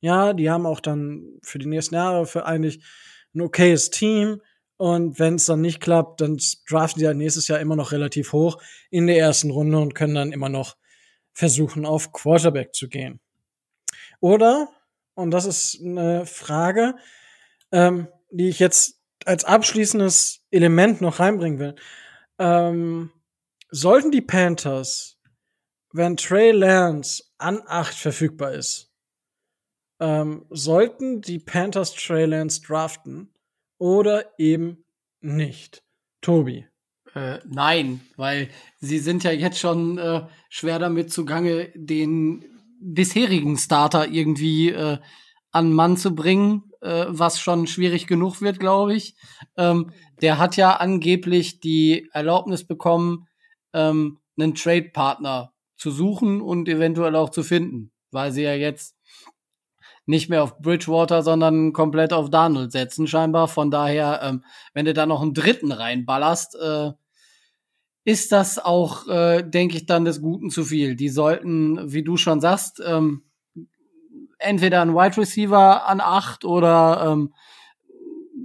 [SPEAKER 1] Ja, die haben auch dann für die nächsten Jahre für eigentlich ein okayes Team. Und wenn es dann nicht klappt, dann draften die halt nächstes Jahr immer noch relativ hoch in der ersten Runde und können dann immer noch versuchen, auf Quarterback zu gehen. Oder, und das ist eine Frage, ähm, die ich jetzt als abschließendes Element noch reinbringen will. Ähm, sollten die Panthers, wenn Trey Lance an 8 verfügbar ist, ähm, sollten die Panthers Trey Lance draften oder eben nicht? Tobi.
[SPEAKER 2] Äh, nein, weil sie sind ja jetzt schon äh, schwer damit zugange, den bisherigen Starter irgendwie äh, an Mann zu bringen, äh, was schon schwierig genug wird, glaube ich. Ähm, der hat ja angeblich die Erlaubnis bekommen, ähm, einen Trade-Partner zu suchen und eventuell auch zu finden, weil sie ja jetzt nicht mehr auf Bridgewater, sondern komplett auf Darnold setzen, scheinbar. Von daher, ähm, wenn du da noch einen dritten reinballerst, äh, ist das auch, äh, denke ich, dann des Guten zu viel. Die sollten, wie du schon sagst, ähm, entweder einen Wide Receiver an acht oder ähm,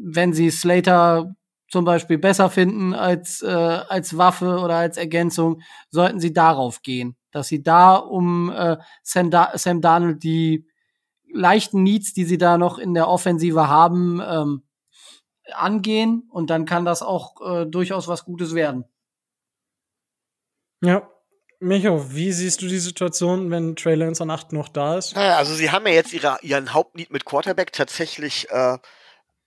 [SPEAKER 2] wenn sie Slater zum Beispiel besser finden als, äh, als Waffe oder als Ergänzung, sollten sie darauf gehen. Dass sie da um äh, Sam, da Sam Darnold die leichten Needs, die sie da noch in der Offensive haben, ähm, angehen und dann kann das auch äh, durchaus was Gutes werden.
[SPEAKER 1] Ja. Micho, wie siehst du die Situation, wenn Trey Lance an 8 noch da ist?
[SPEAKER 3] Naja, also sie haben ja jetzt ihre, ihren Hauptneed mit Quarterback tatsächlich äh,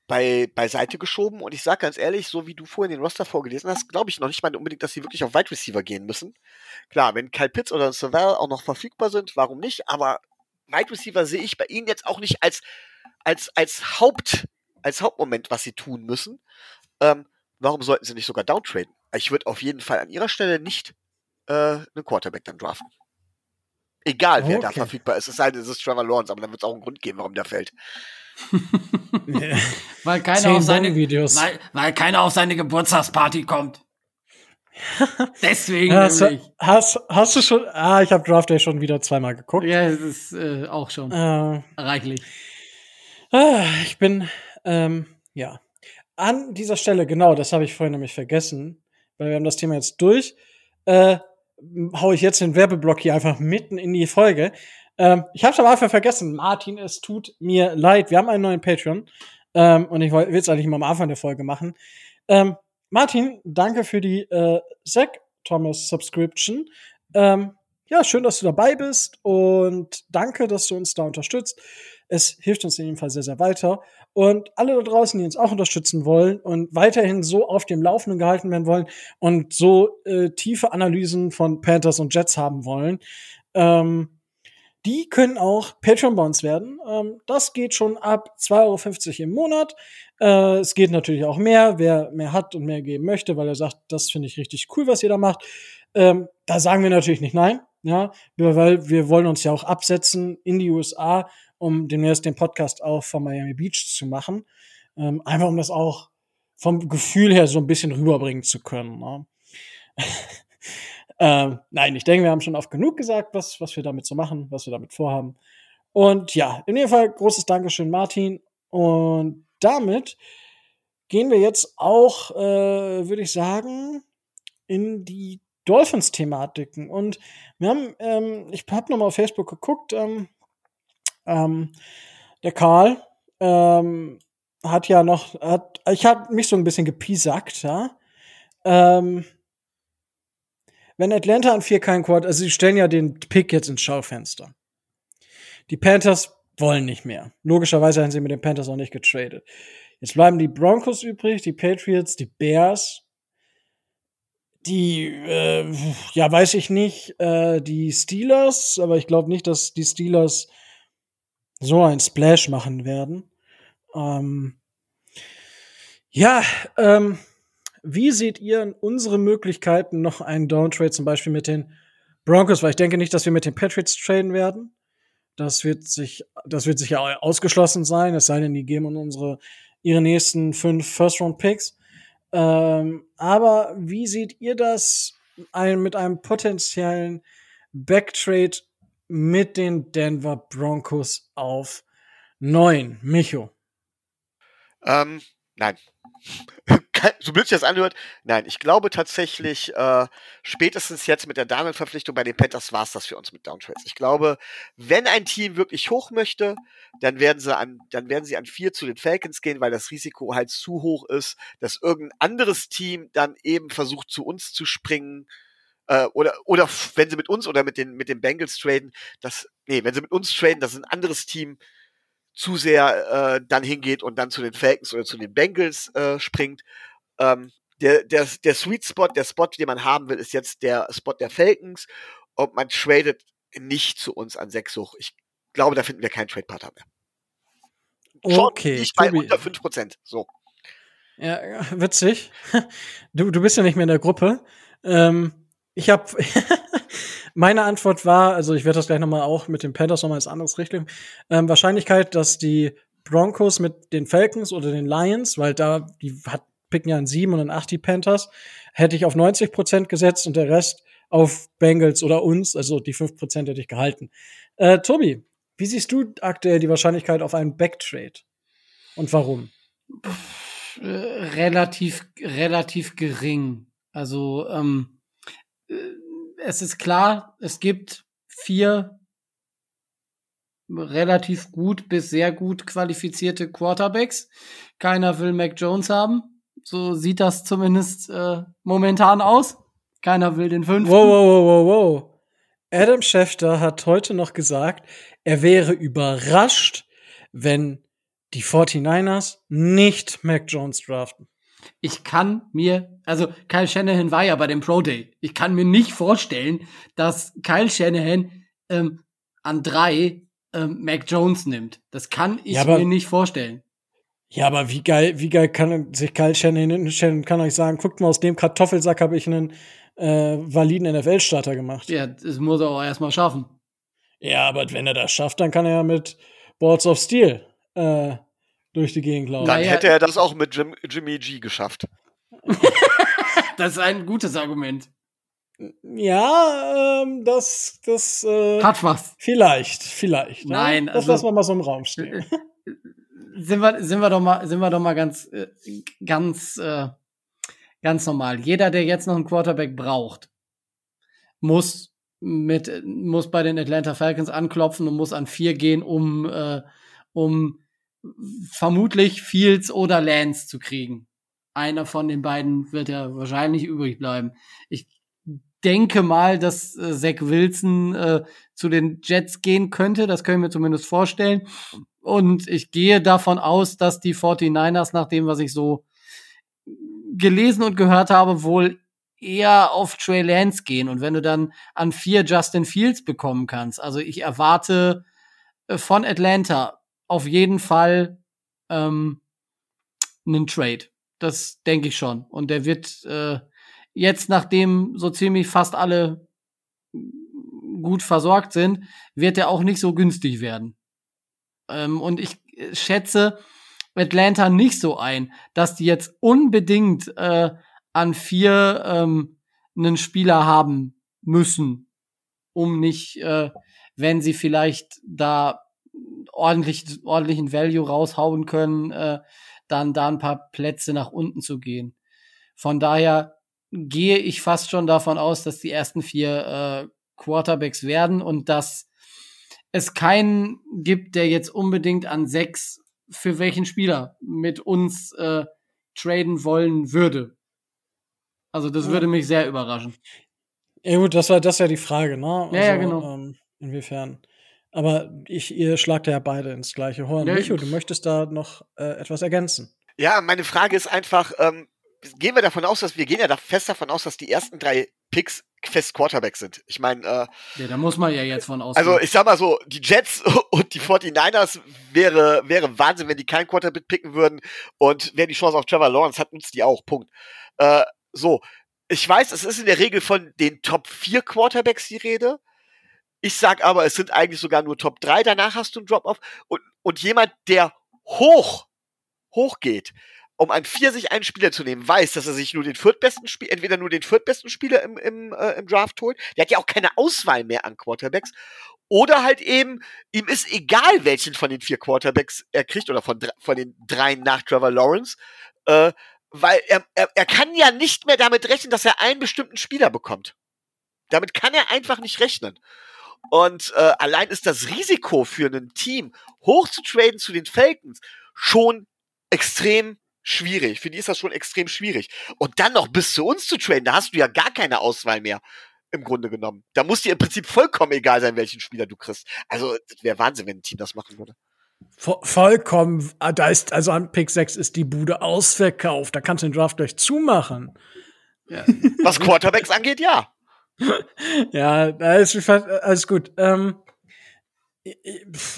[SPEAKER 3] bei, beiseite geschoben und ich sage ganz ehrlich, so wie du vorhin den Roster vorgelesen hast, glaube ich noch nicht mal unbedingt, dass sie wirklich auf Wide Receiver gehen müssen. Klar, wenn Kyle Pitts oder Savell auch noch verfügbar sind, warum nicht, aber Wide Receiver sehe ich bei ihnen jetzt auch nicht als, als, als Haupt, als Hauptmoment, was sie tun müssen. Ähm, warum sollten sie nicht sogar downtraden? Ich würde auf jeden Fall an ihrer Stelle nicht äh, einen Quarterback dann draften. Egal, wer
[SPEAKER 1] Okay.
[SPEAKER 3] da verfügbar ist. Es sei denn, es ist Trevor Lawrence, aber dann wird es auch einen Grund geben, warum der fällt. [LAUGHS]
[SPEAKER 2] Weil keiner seine
[SPEAKER 1] Videos.
[SPEAKER 2] weil, weil keiner auf seine Geburtstagsparty kommt. [LAUGHS] Deswegen
[SPEAKER 1] Hast, du-
[SPEAKER 2] nämlich.
[SPEAKER 1] hast, hast du schon? Ah, ich habe Draft Day schon wieder zweimal geguckt.
[SPEAKER 2] Ja, es ist äh, auch schon
[SPEAKER 1] Äh,
[SPEAKER 2] reichlich.
[SPEAKER 1] ah, ich bin, ähm, ja. An dieser Stelle, genau, das habe ich vorhin nämlich vergessen, weil wir haben das Thema jetzt durch. Äh, hau ich jetzt den Werbeblock hier einfach mitten in die Folge. Ähm, ich habe am Anfang vergessen, Martin, es tut mir leid. Wir haben einen neuen Patreon ähm, und ich will es eigentlich mal am Anfang der Folge machen. Ähm, Martin, danke für die äh, Zach Thomas Subscription. Ähm, ja, schön, dass du dabei bist und danke, dass du uns da unterstützt. Es hilft uns in jedem Fall sehr, sehr weiter. Und alle da draußen, die uns auch unterstützen wollen und weiterhin so auf dem Laufenden gehalten werden wollen und so äh, tiefe Analysen von Panthers und Jets haben wollen, ähm, die können auch Patreon bei uns werden. Ähm, das geht schon ab 2,50 Euro im Monat. Äh, es geht natürlich auch mehr, wer mehr hat und mehr geben möchte, weil er sagt, das finde ich richtig cool, was ihr da macht. Ähm, da sagen wir natürlich nicht nein, ja, weil wir wollen uns ja auch absetzen in die USA, um demnächst den Podcast auch von Miami Beach zu machen. Ähm, einfach um das auch vom Gefühl her so ein bisschen rüberbringen zu können. Ne? [LAUGHS] ähm, nein, ich denke, wir haben schon oft genug gesagt, was, was wir damit so machen, was wir damit vorhaben. Und ja, in jedem Fall großes Dankeschön, Martin. Und damit gehen wir jetzt auch, äh, würde ich sagen, in die Dolphins-Thematiken. Und wir haben, ähm, ich habe nochmal auf Facebook geguckt, ähm, ähm, der Karl ähm, hat ja noch, hat, ich habe mich so ein bisschen gepiesackt, ja. Ähm, wenn Atlanta an vier keinen Quad, also sie stellen ja den Pick jetzt ins Schaufenster. Die Panthers wollen nicht mehr. Logischerweise haben sie mit den Panthers auch nicht getradet. Jetzt bleiben die Broncos übrig, die Patriots, die Bears, die, äh, ja, weiß ich nicht, äh, die Steelers, aber ich glaube nicht, dass die Steelers so ein Splash machen werden. Ähm, ja, ähm, wie seht ihr unsere Möglichkeiten, noch einen Downtrade zum Beispiel mit den Broncos? Weil ich denke nicht, dass wir mit den Patriots traden werden. Das wird sich, das wird sicher ausgeschlossen sein, es sei denn, die geben uns unsere, ihre nächsten fünf First-Round-Picks. Ähm, aber wie seht ihr das ein, mit einem potenziellen Backtrade mit den Denver Broncos auf neun? Micho.
[SPEAKER 3] Ähm, nein. [LAUGHS] [LAUGHS] so blöd sich das anhört, nein, ich glaube tatsächlich, äh, spätestens jetzt mit der Daniel-Verpflichtung bei den Panthers war es das für uns mit Downtrades. Ich glaube, wenn ein Team wirklich hoch möchte, dann werden sie an, dann werden sie an vier zu den Falcons gehen, weil das Risiko halt zu hoch ist, dass irgendein anderes Team dann eben versucht, zu uns zu springen. Äh, oder, oder wenn sie mit uns oder mit den, mit den Bengals traden, das, nee, wenn sie mit uns traden, dass ein anderes Team zu sehr äh, dann hingeht und dann zu den Falcons oder zu den Bengals äh, springt. Ähm, der, der, der Sweet Spot, der Spot, den man haben will, ist jetzt der Spot der Falcons und man tradet nicht zu uns an sechs hoch. Ich glaube, da finden wir keinen Trade-Partner mehr. Schon
[SPEAKER 1] Okay,
[SPEAKER 3] nicht bei unter 5%. So.
[SPEAKER 1] Ja, ja, [LAUGHS] witzig. Du, du bist ja nicht mehr in der Gruppe. Ähm, ich habe [LAUGHS] meine Antwort war, also ich werde das gleich nochmal auch mit den Panthers nochmal als anderes Richtung. Ähm, Wahrscheinlichkeit, dass die Broncos mit den Falcons oder den Lions, weil da die hat picken ja in sieben und in acht die Panthers, hätte ich auf 90 Prozent gesetzt und der Rest auf Bengals oder uns, also die 5 Prozent hätte ich gehalten. Äh, Tobi, wie siehst du aktuell die Wahrscheinlichkeit auf einen Backtrade und warum?
[SPEAKER 2] Äh, relativ, relativ gering. Also, ähm, äh, es ist klar, es gibt vier relativ gut bis sehr gut qualifizierte Quarterbacks. Keiner will Mac Jones haben. So sieht das zumindest äh, momentan aus. Keiner will den fünften.
[SPEAKER 1] Wow, wow, wow, wow, wow. Adam Schefter hat heute noch gesagt, er wäre überrascht, wenn die 49ers nicht Mac Jones draften.
[SPEAKER 2] Ich kann mir, also Kyle Shanahan war ja bei dem Pro Day. Ich kann mir nicht vorstellen, dass Kyle Shanahan ähm, an drei ähm, Mac Jones nimmt. Das kann ich
[SPEAKER 1] Ja,
[SPEAKER 2] mir nicht vorstellen.
[SPEAKER 1] Ja, aber wie geil, wie geil kann sich Kyle Shannon, Shannon kann euch sagen, guckt mal, aus dem Kartoffelsack habe ich einen äh, validen NFL-Starter gemacht.
[SPEAKER 2] Ja, das muss er auch erstmal schaffen.
[SPEAKER 1] Ja, aber wenn er das schafft, dann kann er ja mit Boards of Steel äh, durch die Gegend laufen.
[SPEAKER 3] Dann hätte er das auch mit Jim, Jimmy G geschafft. [LAUGHS]
[SPEAKER 2] Das ist ein gutes Argument.
[SPEAKER 1] Ja, ähm, das, das, äh,
[SPEAKER 2] Hat was.
[SPEAKER 1] vielleicht, vielleicht. ne?
[SPEAKER 2] Nein,
[SPEAKER 1] das
[SPEAKER 2] also-
[SPEAKER 1] lassen wir mal so im Raum stehen. [LAUGHS]
[SPEAKER 2] Sind wir, sind wir doch mal, sind wir doch mal ganz, äh, ganz, äh, ganz normal. Jeder, der jetzt noch einen Quarterback braucht, muss mit, muss bei den Atlanta Falcons anklopfen und muss an vier gehen, um, äh, um vermutlich Fields oder Lance zu kriegen. Einer von den beiden wird ja wahrscheinlich übrig bleiben. Ich denke mal, dass äh, Zach Wilson äh, zu den Jets gehen könnte. Das können wir zumindest vorstellen. Und ich gehe davon aus, dass die 49ers, nach dem, was ich so gelesen und gehört habe, wohl eher auf Trey Lance gehen. Und wenn du dann an vier Justin Fields bekommen kannst, also ich erwarte äh, von Atlanta auf jeden Fall ähm, einen Trade. Das denke ich schon. Und der wird äh, jetzt, nachdem so ziemlich fast alle gut versorgt sind, wird er auch nicht so günstig werden. Ähm, und ich äh, schätze Atlanta nicht so ein, dass die jetzt unbedingt äh, an vier ähm, einen Spieler haben müssen, um nicht, äh, wenn sie vielleicht da ordentlich, ordentlichen Value raushauen können, äh, dann da ein paar Plätze nach unten zu gehen. Von daher gehe ich fast schon davon aus, dass die ersten vier äh, Quarterbacks werden und dass es keinen gibt, der jetzt unbedingt an sechs für welchen Spieler mit uns äh, traden wollen würde. Also das
[SPEAKER 1] Ja.
[SPEAKER 2] würde mich sehr überraschen.
[SPEAKER 1] Ja gut, das war das ist ja die Frage, ne? Also,
[SPEAKER 2] Ja, ja, genau.
[SPEAKER 1] Ähm, inwiefern. Aber ich, ihr schlagt ja beide ins gleiche Horn.
[SPEAKER 2] Ja,
[SPEAKER 1] Micho, du möchtest da noch äh, etwas ergänzen.
[SPEAKER 3] Ja, meine Frage ist einfach, ähm, gehen wir davon aus, dass wir gehen ja da fest davon aus, dass die ersten drei Picks fest Quarterback sind. Ich meine, äh,
[SPEAKER 2] Ja, da muss man ja jetzt von ausgehen.
[SPEAKER 3] also ich sag mal so, die Jets [LAUGHS] und die 49ers wäre, wäre Wahnsinn, wenn die keinen Quarterback picken würden und wer die Chance auf Trevor Lawrence hat, nutzt die auch. Punkt. Äh, so, ich weiß, es ist in der Regel von den Top 4 Quarterbacks die Rede. Ich sag aber, es sind eigentlich sogar nur Top 3, danach hast du einen Drop-Off. Und, und jemand, der hoch, hoch geht, um an 4 sich einen Spieler zu nehmen, weiß, dass er sich nur den viertbesten Spieler, entweder nur den viertbesten Spieler im, im, äh, im Draft holt, der hat ja auch keine Auswahl mehr an Quarterbacks, oder halt eben, ihm ist egal, welchen von den vier Quarterbacks er kriegt, oder von, von den dreien nach Trevor Lawrence, äh, weil er, er, er kann ja nicht mehr damit rechnen, dass er einen bestimmten Spieler bekommt. Damit kann er einfach nicht rechnen. Und äh, allein ist das Risiko für ein Team, hoch zu zu den Falcons, schon extrem schwierig. Für die ist das schon extrem schwierig. Und dann noch bis zu uns zu traden, da hast du ja gar keine Auswahl mehr. Im Grunde genommen. Da muss dir im Prinzip vollkommen egal sein, welchen Spieler du kriegst. Also, das wäre Wahnsinn, wenn ein Team das machen würde.
[SPEAKER 1] Vo vollkommen, ah, da ist, also an Pick 6 ist die Bude ausverkauft. Da kannst du den Draft gleich zumachen.
[SPEAKER 2] ja. [LAUGHS]
[SPEAKER 3] Was Quarterbacks angeht, ja. [LAUGHS]
[SPEAKER 1] Ja, da ist fast- alles gut. Ähm,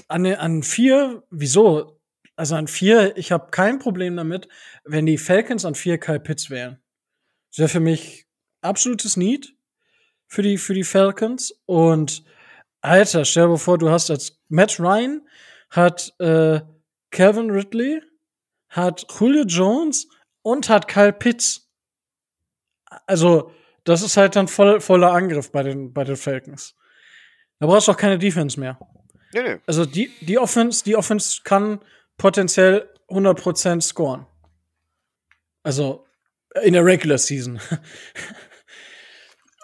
[SPEAKER 1] an, an vier, wieso? Also an vier, ich habe kein Problem damit, wenn die Falcons an vier Kyle Pitts wären. Das wäre für mich absolutes Need für die, für die Falcons. Und Alter, stell dir vor, du hast als Matt Ryan hat äh, Calvin Ridley, hat Julio Jones und hat Kyle Pitts. Also, das ist halt dann voll, voller Angriff bei den, bei den Falcons. Da brauchst du auch keine Defense mehr.
[SPEAKER 3] Nö, nö.
[SPEAKER 1] Also die, die Offense, die Offense kann potenziell 100% scoren. Also in der Regular Season.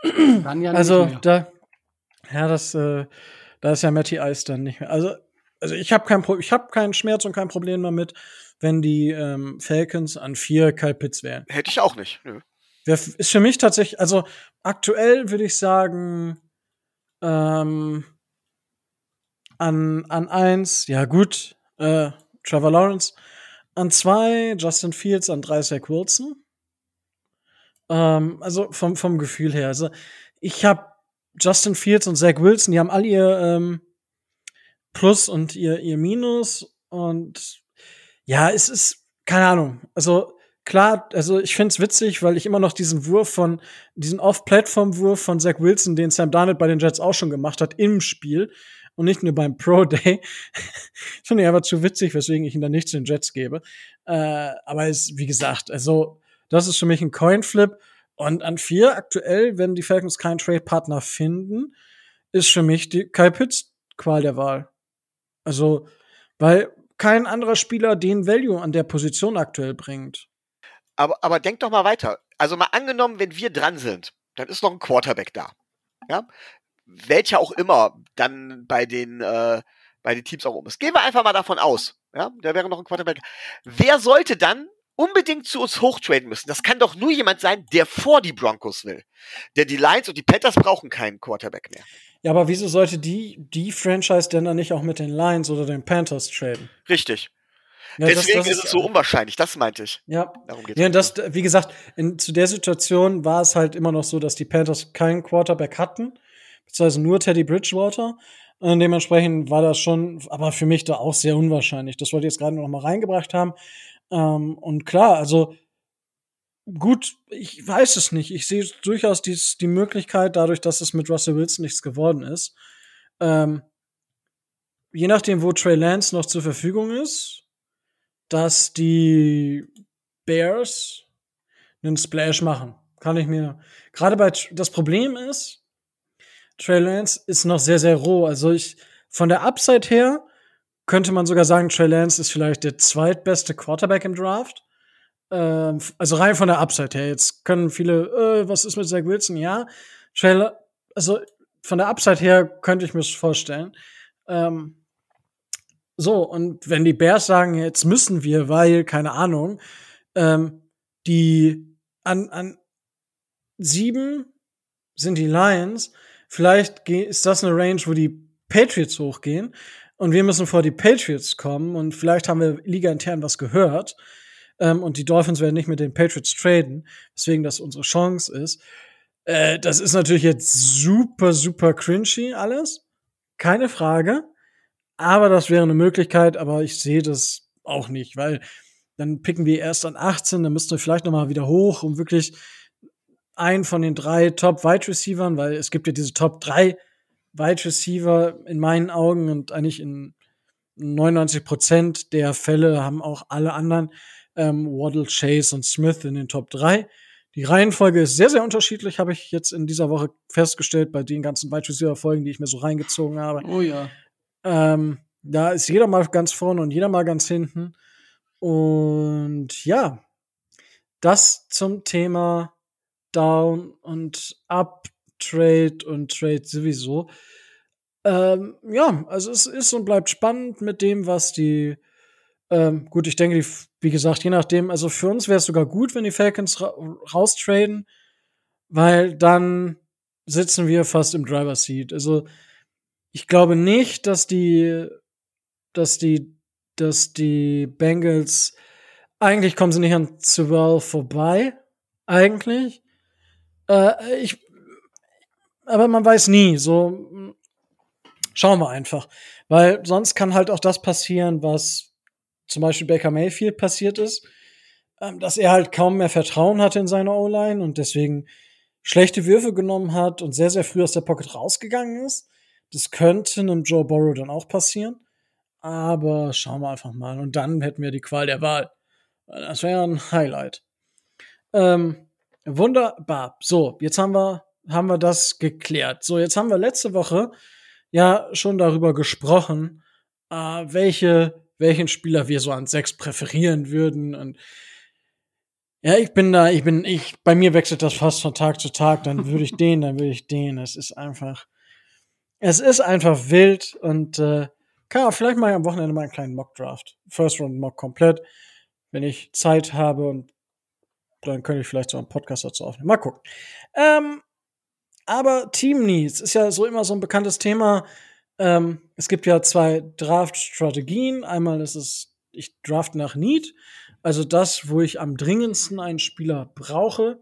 [SPEAKER 2] Dann ja
[SPEAKER 1] also
[SPEAKER 2] nicht mehr.
[SPEAKER 1] da, ja, das, äh, da ist ja Matty Ice dann nicht mehr. Also, also ich habe kein Pro ich habe keinen Schmerz und kein Problem damit, wenn die ähm, Falcons an vier Kyle Pitts wären.
[SPEAKER 3] Hätte ich auch nicht. Nö.
[SPEAKER 1] Ist für mich tatsächlich, also aktuell würde ich sagen, ähm, an, an eins, ja gut, äh, Trevor Lawrence, an zwei, Justin Fields, an drei, Zach Wilson. Ähm, also vom, vom Gefühl her. Also ich habe Justin Fields und Zach Wilson, die haben all ihr ähm, Plus und ihr, ihr Minus und ja, es ist, keine Ahnung, also klar, also ich find's witzig, weil ich immer noch diesen Wurf von, diesen Off-Plattform-Wurf von Zach Wilson, den Sam Darnold bei den Jets auch schon gemacht hat, im Spiel und nicht nur beim Pro Day. Finde ich einfach zu witzig, weswegen ich ihn dann nicht zu den Jets gebe. Äh, aber ist, wie gesagt, also, das ist für mich ein Coinflip. Und an vier aktuell, wenn die Falcons keinen Trade-Partner finden, ist für mich die Kai Pitts Qual der Wahl. Also, weil kein anderer Spieler den Value an der Position aktuell bringt.
[SPEAKER 3] Aber, aber denk doch mal weiter. Also mal angenommen, wenn wir dran sind, dann ist noch ein Quarterback da. Ja? Welcher auch immer dann bei den, äh, bei den Teams auch um ist. Gehen wir einfach mal davon aus. Ja, da wäre noch ein Quarterback. Wer sollte dann unbedingt zu uns hochtraden müssen? Das kann doch nur jemand sein, der vor die Broncos will. Denn die Lions und die Panthers brauchen keinen Quarterback mehr.
[SPEAKER 1] Ja, aber wieso sollte die, die Franchise denn dann nicht auch mit den Lions oder den Panthers traden?
[SPEAKER 3] Richtig.
[SPEAKER 1] Ja,
[SPEAKER 3] Deswegen
[SPEAKER 1] das, das
[SPEAKER 3] ist es so unwahrscheinlich, das meinte ich.
[SPEAKER 1] Ja.
[SPEAKER 3] Darum geht's
[SPEAKER 1] Ja, das, wie gesagt, in, zu der Situation war es halt immer noch so, dass die Panthers keinen Quarterback hatten, beziehungsweise nur Teddy Bridgewater. Und dementsprechend war das schon, aber für mich da auch sehr unwahrscheinlich. Das wollte ich jetzt gerade noch mal reingebracht haben. Ähm, und klar, also gut, ich weiß es nicht. Ich sehe durchaus dies, die Möglichkeit, dadurch, dass es mit Russell Wilson nichts geworden ist. Ähm, je nachdem, wo Trey Lance noch zur Verfügung ist, dass die Bears einen Splash machen. Kann ich mir. Gerade bei das Problem ist, Trey Lance ist noch sehr, sehr roh. Also ich, von der Upside her könnte man sogar sagen, Trey Lance ist vielleicht der zweitbeste Quarterback im Draft. Ähm, also rein von der Upside her. Jetzt können viele, äh, was ist mit Zach Wilson? Ja, Trey, also von der Upside her könnte ich mir vorstellen. Ähm, so, und wenn die Bears sagen, jetzt müssen wir, weil, keine Ahnung, ähm, die an, an sieben sind die Lions, vielleicht ist das eine Range, wo die Patriots hochgehen und wir müssen vor die Patriots kommen und vielleicht haben wir Liga intern was gehört ähm, und die Dolphins werden nicht mit den Patriots traden, deswegen das unsere Chance ist. Äh, das ist natürlich jetzt super, super cringy alles, keine Frage. Aber das wäre eine Möglichkeit, aber ich sehe das auch nicht, weil dann picken wir erst an 18, dann müssten wir vielleicht noch mal wieder hoch, um wirklich einen von den drei Top Wide Receivern, weil es gibt ja diese Top 3 Wide Receiver in meinen Augen und eigentlich in 99 Prozent der Fälle haben auch alle anderen ähm, Waddle, Chase und Smith in den Top 3. Die Reihenfolge ist sehr, sehr unterschiedlich, habe ich jetzt in dieser Woche festgestellt, bei den ganzen Wide Receiver Folgen, die ich mir so reingezogen habe.
[SPEAKER 2] Oh ja.
[SPEAKER 1] Ähm, da ist jeder mal ganz vorne und jeder mal ganz hinten. Und ja, das zum Thema Down und Up Trade und Trade sowieso. Ähm, ja, also es ist und bleibt spannend mit dem, was die ähm, gut, ich denke, die, wie gesagt, je nachdem, also für uns wäre es sogar gut, wenn die Falcons ra raustraden, weil dann sitzen wir fast im Driver Seat. Also ich glaube nicht, dass die, dass die, dass die Bengals eigentlich kommen sie nicht an Sewell vorbei. Eigentlich. Äh, ich, aber man weiß nie. So schauen wir einfach, weil sonst kann halt auch das passieren, was zum Beispiel Baker Mayfield passiert ist, ähm, dass er halt kaum mehr Vertrauen hatte in seine O-Line und deswegen schlechte Würfe genommen hat und sehr, sehr früh aus der Pocket rausgegangen ist. Das könnte einem Joe Burrow dann auch passieren. Aber schauen wir einfach mal. Und dann hätten wir die Qual der Wahl. Das wäre ein Highlight. Ähm, wunderbar. So, jetzt haben wir, haben wir das geklärt. So, jetzt haben wir letzte Woche ja schon darüber gesprochen, äh, welche welchen Spieler wir so an sechs präferieren würden. Und ja, ich bin da, ich bin, ich, bei mir wechselt das fast von Tag zu Tag. Dann [LAUGHS] würde ich den, dann würde ich den. Es ist einfach, es ist einfach wild und äh, klar, vielleicht mache ich am Wochenende mal einen kleinen Mock-Draft. First Round Mock komplett, wenn ich Zeit habe und dann könnte ich vielleicht so einen Podcast dazu aufnehmen. Mal gucken. Ähm, aber Team Needs ist ja so immer so ein bekanntes Thema. Ähm, es gibt ja zwei Draft-Strategien. Einmal ist es, ich draft nach Need, also das, wo ich am dringendsten einen Spieler brauche,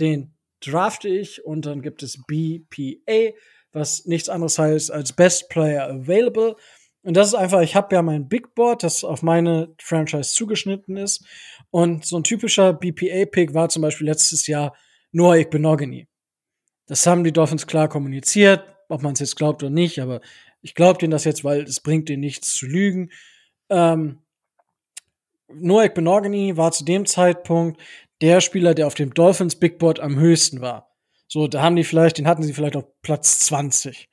[SPEAKER 1] den drafte ich und dann gibt es BPA, was nichts anderes heißt als Best Player Available. Und das ist einfach, ich habe ja mein Big Board, das auf meine Franchise zugeschnitten ist. Und so ein typischer BPA-Pick war zum Beispiel letztes Jahr Noah Igbenogany. Das haben die Dolphins klar kommuniziert, ob man es jetzt glaubt oder nicht, aber ich glaube denen das jetzt, weil es bringt denen nichts zu lügen. Ähm, Noah Benogany war zu dem Zeitpunkt der Spieler, der auf dem Dolphins Big Board am höchsten war. So, da haben die vielleicht, den hatten sie vielleicht auf Platz 20.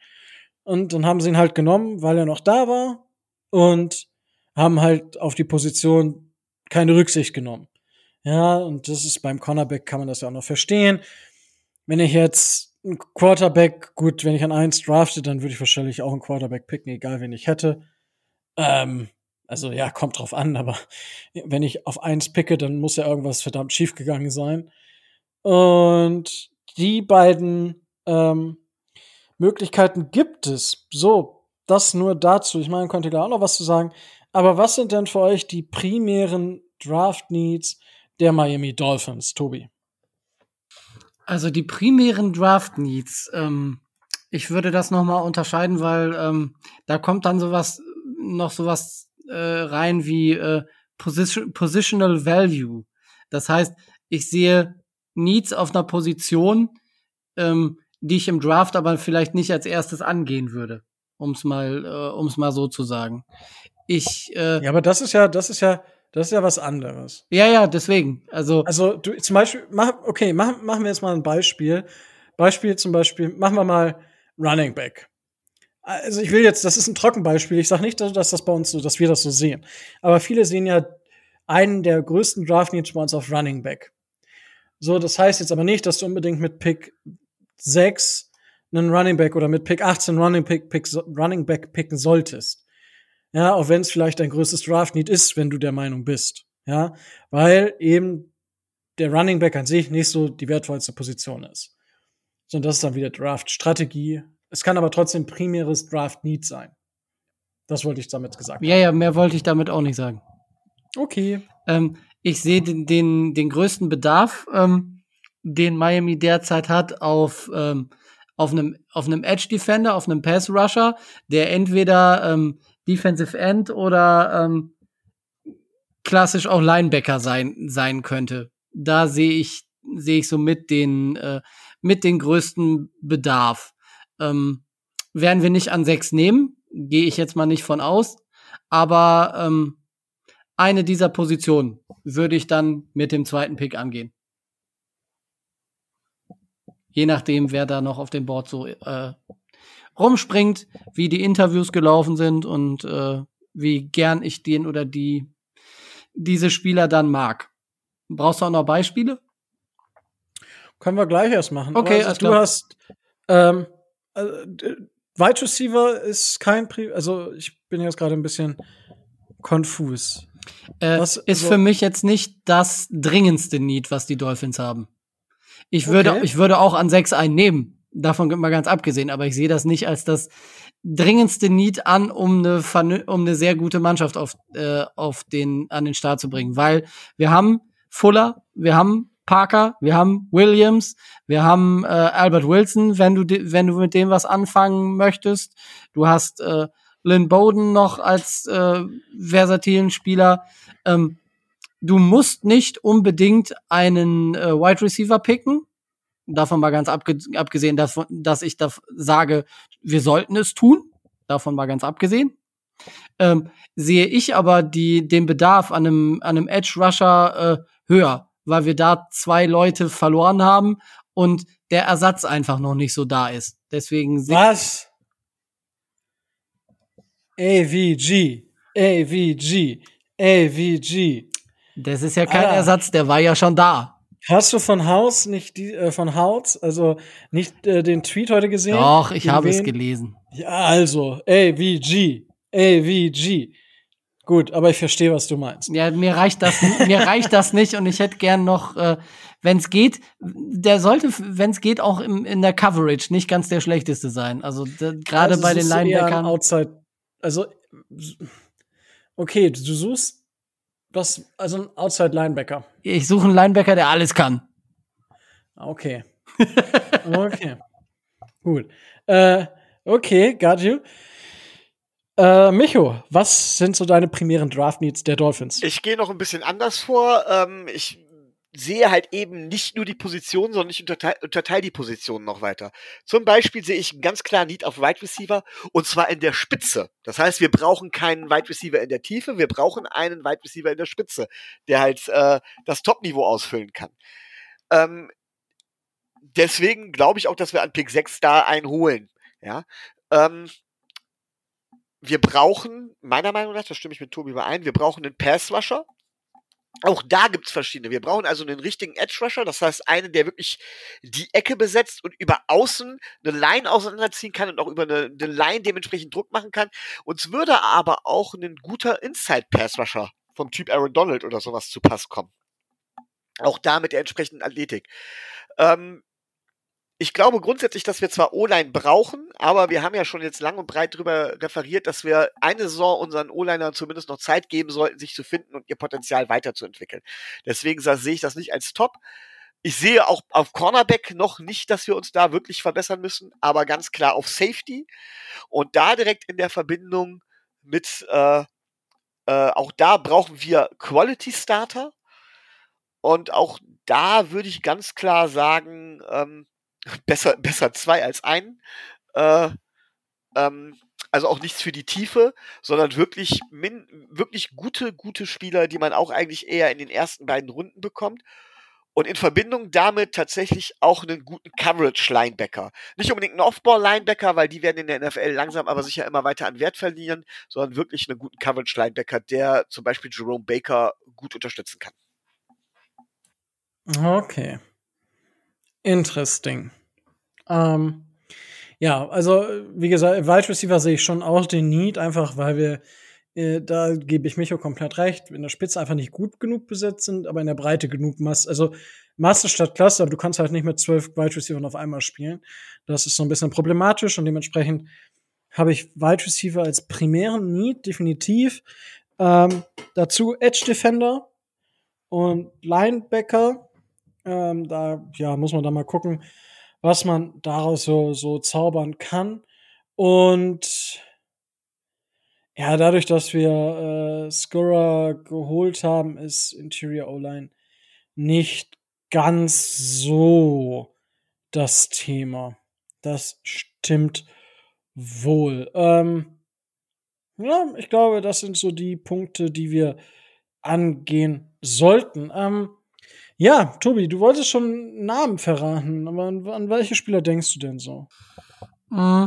[SPEAKER 1] Und dann haben sie ihn halt genommen, weil er noch da war und haben halt auf die Position keine Rücksicht genommen. Ja, und das ist beim Cornerback kann man das ja auch noch verstehen. Wenn ich jetzt ein Quarterback, gut, wenn ich an eins drafte, dann würde ich wahrscheinlich auch einen Quarterback picken, egal wen ich hätte. Ähm, also ja, kommt drauf an, aber wenn ich auf eins picke, dann muss ja irgendwas verdammt schief gegangen sein. Und die beiden ähm, Möglichkeiten gibt es. So, das nur dazu. Ich meine, konnte da auch noch was zu sagen. Aber was sind denn für euch die primären Draft Needs der Miami Dolphins, Tobi?
[SPEAKER 2] Also die primären Draft Needs, ähm, ich würde das noch mal unterscheiden, weil ähm, da kommt dann sowas noch sowas äh, rein wie äh, Position, Positional Value. Das heißt, ich sehe Needs auf einer Position, ähm, die ich im Draft aber vielleicht nicht als erstes angehen würde, um es mal, äh, um's mal so zu sagen. Ich,
[SPEAKER 1] äh, ja, aber das ist ja, das ist ja, das ist ja was anderes.
[SPEAKER 2] Ja, ja, deswegen. Also,
[SPEAKER 1] also du, zum Beispiel, mach, okay, mach, machen wir jetzt mal ein Beispiel. Beispiel zum Beispiel, machen wir mal Running Back. Also ich will jetzt, das ist ein Trockenbeispiel. Ich sage nicht, dass das bei uns so, dass wir das so sehen. Aber viele sehen ja einen der größten Draft Needs bei uns auf Running Back. So, das heißt jetzt aber nicht, dass du unbedingt mit Pick 6 einen Running Back oder mit Pick 18 Running, Pick, Pick, Running Back picken solltest. Ja, auch wenn es vielleicht dein größtes Draft Need ist, wenn du der Meinung bist. Ja, weil eben der Running Back an sich nicht so die wertvollste Position ist. Sondern das ist dann wieder Draft-Strategie, es kann aber trotzdem primäres Draft-Need sein. Das wollte ich damit gesagt
[SPEAKER 2] haben. Ja, ja, mehr wollte ich damit auch nicht sagen.
[SPEAKER 1] Okay.
[SPEAKER 2] Ähm, ich sehe den, den, den größten Bedarf, ähm, den Miami derzeit hat, auf, ähm, auf einem, auf einem Edge Defender, auf einem Pass Rusher, der entweder ähm, Defensive End oder ähm, klassisch auch Linebacker sein, sein könnte. Da sehe ich, sehe ich so mit den, äh, mit den größten Bedarf. Ähm, werden wir nicht an sechs nehmen, gehe ich jetzt mal nicht von aus. Aber ähm, eine dieser Positionen würde ich dann mit dem zweiten Pick angehen. Je nachdem, wer da noch auf dem Board so äh, rumspringt, wie die Interviews gelaufen sind und äh, wie gern ich den oder die diese Spieler dann mag. Brauchst du auch noch Beispiele?
[SPEAKER 1] Können wir gleich erst machen.
[SPEAKER 2] Okay, also,
[SPEAKER 1] du hast ähm, also, Wide Receiver ist kein Pri also ich bin jetzt gerade ein bisschen konfus.
[SPEAKER 2] Äh, was, ist also für mich jetzt nicht das dringendste Need, was die Dolphins haben. Ich würde, okay. ich würde auch an 6 einen nehmen. Davon mal ganz abgesehen, aber ich sehe das nicht als das dringendste Need an, um eine, um eine sehr gute Mannschaft auf, äh, auf den, an den Start zu bringen, weil wir haben Fuller, wir haben Parker, wir haben Williams, wir haben äh, Albert Wilson, wenn du, wenn du mit dem was anfangen möchtest. Du hast äh, Lynn Bowden noch als äh, versatilen Spieler. Ähm, du musst nicht unbedingt einen äh, Wide Receiver picken. Davon mal ganz abge abgesehen, dass, dass ich da sage, wir sollten es tun. Davon mal ganz abgesehen. Ähm, sehe ich aber die, den Bedarf an einem, an einem Edge Rusher äh, höher weil wir da zwei Leute verloren haben und der Ersatz einfach noch nicht so da ist. Deswegen
[SPEAKER 1] Was? AVG, AVG, AVG.
[SPEAKER 2] Das ist ja kein ah. Ersatz, der war ja schon da.
[SPEAKER 1] Hast du von Haus nicht die äh, von Haut, also nicht äh, den Tweet heute gesehen?
[SPEAKER 2] Doch, ich habe es gelesen.
[SPEAKER 1] Ja, also AVG, AVG. Gut, aber ich verstehe, was du meinst.
[SPEAKER 2] Ja, mir reicht das, mir reicht das nicht und ich hätte gern noch, äh, wenn es geht, der sollte, wenn es geht, auch im, in der Coverage nicht ganz der schlechteste sein. Also gerade also, bei den Linebackern.
[SPEAKER 1] Outside, also okay, du suchst was, also ein Outside Linebacker.
[SPEAKER 2] Ich suche einen Linebacker, der alles kann.
[SPEAKER 1] Okay. okay. Gut. Äh, okay, got you. Äh, Micho, was sind so deine primären Draft-Needs der Dolphins?
[SPEAKER 3] Ich gehe noch ein bisschen anders vor. Ähm, ich sehe halt eben nicht nur die Position, sondern ich unterteile, unterteile die Positionen noch weiter. Zum Beispiel sehe ich einen ganz klaren Need auf Wide Receiver und zwar in der Spitze. Das heißt, wir brauchen keinen Wide Receiver in der Tiefe, wir brauchen einen Wide Receiver in der Spitze, der halt äh, das Top-Niveau ausfüllen kann. Ähm, deswegen glaube ich auch, dass wir an Pick 6 da einen holen. Ja. Ähm, wir brauchen, meiner Meinung nach, da stimme ich mit Tobi überein, wir brauchen einen Pass-Rusher, auch da gibt's verschiedene. Wir brauchen also einen richtigen Edge Rusher, das heißt einen, der wirklich die Ecke besetzt und über außen eine Line auseinanderziehen kann und auch über eine, eine Line dementsprechend Druck machen kann. Uns würde aber auch ein guter Inside Pass Rusher vom Typ Aaron Donald oder sowas zu Pass kommen. Auch da mit der entsprechenden Athletik. Ähm, ich glaube grundsätzlich, dass wir zwar O-Line brauchen, aber wir haben ja schon jetzt lang und breit darüber referiert, dass wir eine Saison unseren O-Linern zumindest noch Zeit geben sollten, sich zu finden und ihr Potenzial weiterzuentwickeln. Deswegen sehe ich das nicht als Top. Ich sehe auch auf Cornerback noch nicht, dass wir uns da wirklich verbessern müssen, aber ganz klar auf Safety. Und da direkt in der Verbindung mit, äh, äh, auch da brauchen wir Quality Starter. Und auch da würde ich ganz klar sagen, ähm, besser, besser zwei als ein. Äh, ähm, also auch nichts für die Tiefe, sondern wirklich, min, wirklich gute, gute Spieler, die man auch eigentlich eher in den ersten beiden Runden bekommt. Und in Verbindung damit tatsächlich auch einen guten Coverage-Linebacker. Nicht unbedingt einen Off-Ball-Linebacker, weil die werden in der NFL langsam aber sicher immer weiter an Wert verlieren, sondern wirklich einen guten Coverage-Linebacker, der zum Beispiel Jerome Baker gut unterstützen kann.
[SPEAKER 1] Okay. Interesting. Ähm, ja, also wie gesagt, Wide Receiver sehe ich schon auch den Need, einfach weil wir, äh, da gebe ich Micho komplett recht, in der Spitze einfach nicht gut genug besetzt sind, aber in der Breite genug Masse. Also Masse statt Klasse, aber du kannst halt nicht mit zwölf Wide Receivers auf einmal spielen. Das ist so ein bisschen problematisch und dementsprechend habe ich Wide Receiver als primären Need, definitiv. Ähm, dazu Edge Defender und Linebacker ähm, da ja, muss man da mal gucken, was man daraus so, so zaubern kann. Und ja, dadurch, dass wir äh, Scorer geholt haben, ist Interior O-Line nicht ganz so das Thema. Das stimmt wohl. Ähm, ja, ich glaube, das sind so die Punkte, die wir angehen sollten. Ähm, ja, Tobi, du wolltest schon Namen verraten, aber an, an welche Spieler denkst du denn so?
[SPEAKER 2] Mm,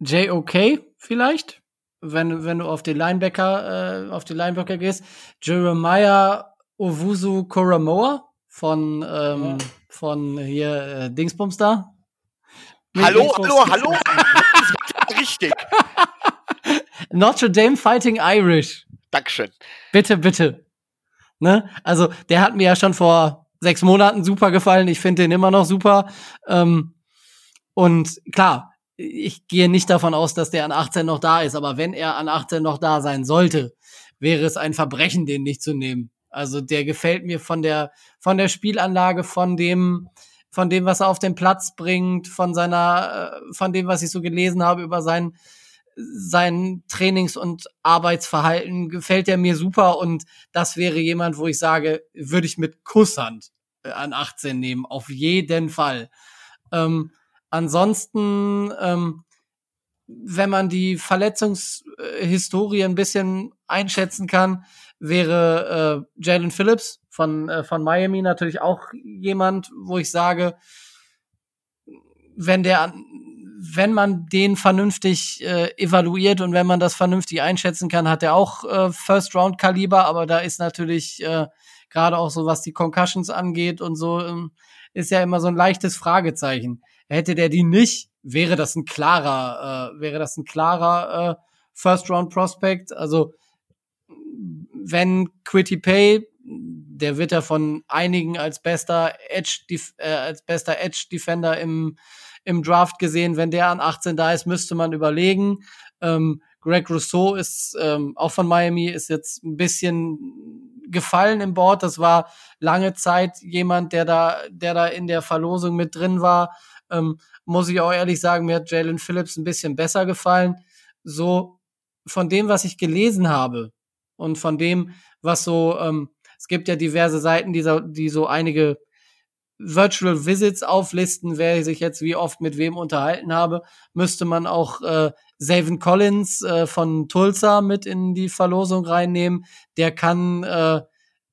[SPEAKER 2] JOK vielleicht, wenn, wenn du auf den Linebacker, äh, auf den Linebacker gehst. Jeremiah Owusu Koromoa von, ähm, ja. von hier äh, Dingsbums da.
[SPEAKER 3] Hallo, Dingsbums hallo, hallo. [LAUGHS] Richtig. [LAUGHS]
[SPEAKER 2] Notre Dame Fighting Irish.
[SPEAKER 3] Dankeschön.
[SPEAKER 2] Bitte, bitte. Ne? Also, der hat mir ja schon vor sechs Monaten super gefallen. Ich finde den immer noch super. Ähm, und klar, ich gehe nicht davon aus, dass der an 18 noch da ist, aber wenn er an 18 noch da sein sollte, wäre es ein Verbrechen, den nicht zu nehmen. Also der gefällt mir von der, von der Spielanlage, von dem, von dem, was er auf den Platz bringt, von seiner, äh, von dem, was ich so gelesen habe über sein, sein Trainings- und Arbeitsverhalten gefällt er mir super und das wäre jemand, wo ich sage, würde ich mit Kusshand äh, an 18 nehmen, auf jeden Fall. Ähm, ansonsten, ähm, wenn man die Verletzungshistorie ein bisschen einschätzen kann, wäre äh, Jalen Phillips von, äh, von Miami natürlich auch jemand, wo ich sage, wenn der an, wenn man den vernünftig äh, evaluiert und wenn man das vernünftig einschätzen kann, hat er auch äh, First-Round-Kaliber, aber da ist natürlich äh, gerade auch so, was die Concussions angeht und so, ähm, ist ja immer so ein leichtes Fragezeichen. Hätte der die nicht, wäre das ein klarer, äh, wäre das ein klarer äh, First-Round-Prospect. Also wenn Quitty Pay, der wird ja von einigen als bester Edge, äh, als bester Edge Defender im im Draft gesehen. Wenn der an 18 da ist, müsste man überlegen. Ähm, Greg Rousseau ist ähm, auch von Miami, ist jetzt ein bisschen gefallen im Board. Das war lange Zeit jemand, der da, der da in der Verlosung mit drin war. Ähm, muss ich auch ehrlich sagen, mir hat Jalen Phillips ein bisschen besser gefallen. So von dem, was ich gelesen habe und von dem, was so, ähm, es gibt ja diverse Seiten, die so, die so einige Virtual Visits auflisten, wer sich jetzt wie oft mit wem unterhalten habe, müsste man auch äh, Savin Collins äh, von Tulsa mit in die Verlosung reinnehmen. Der kann äh,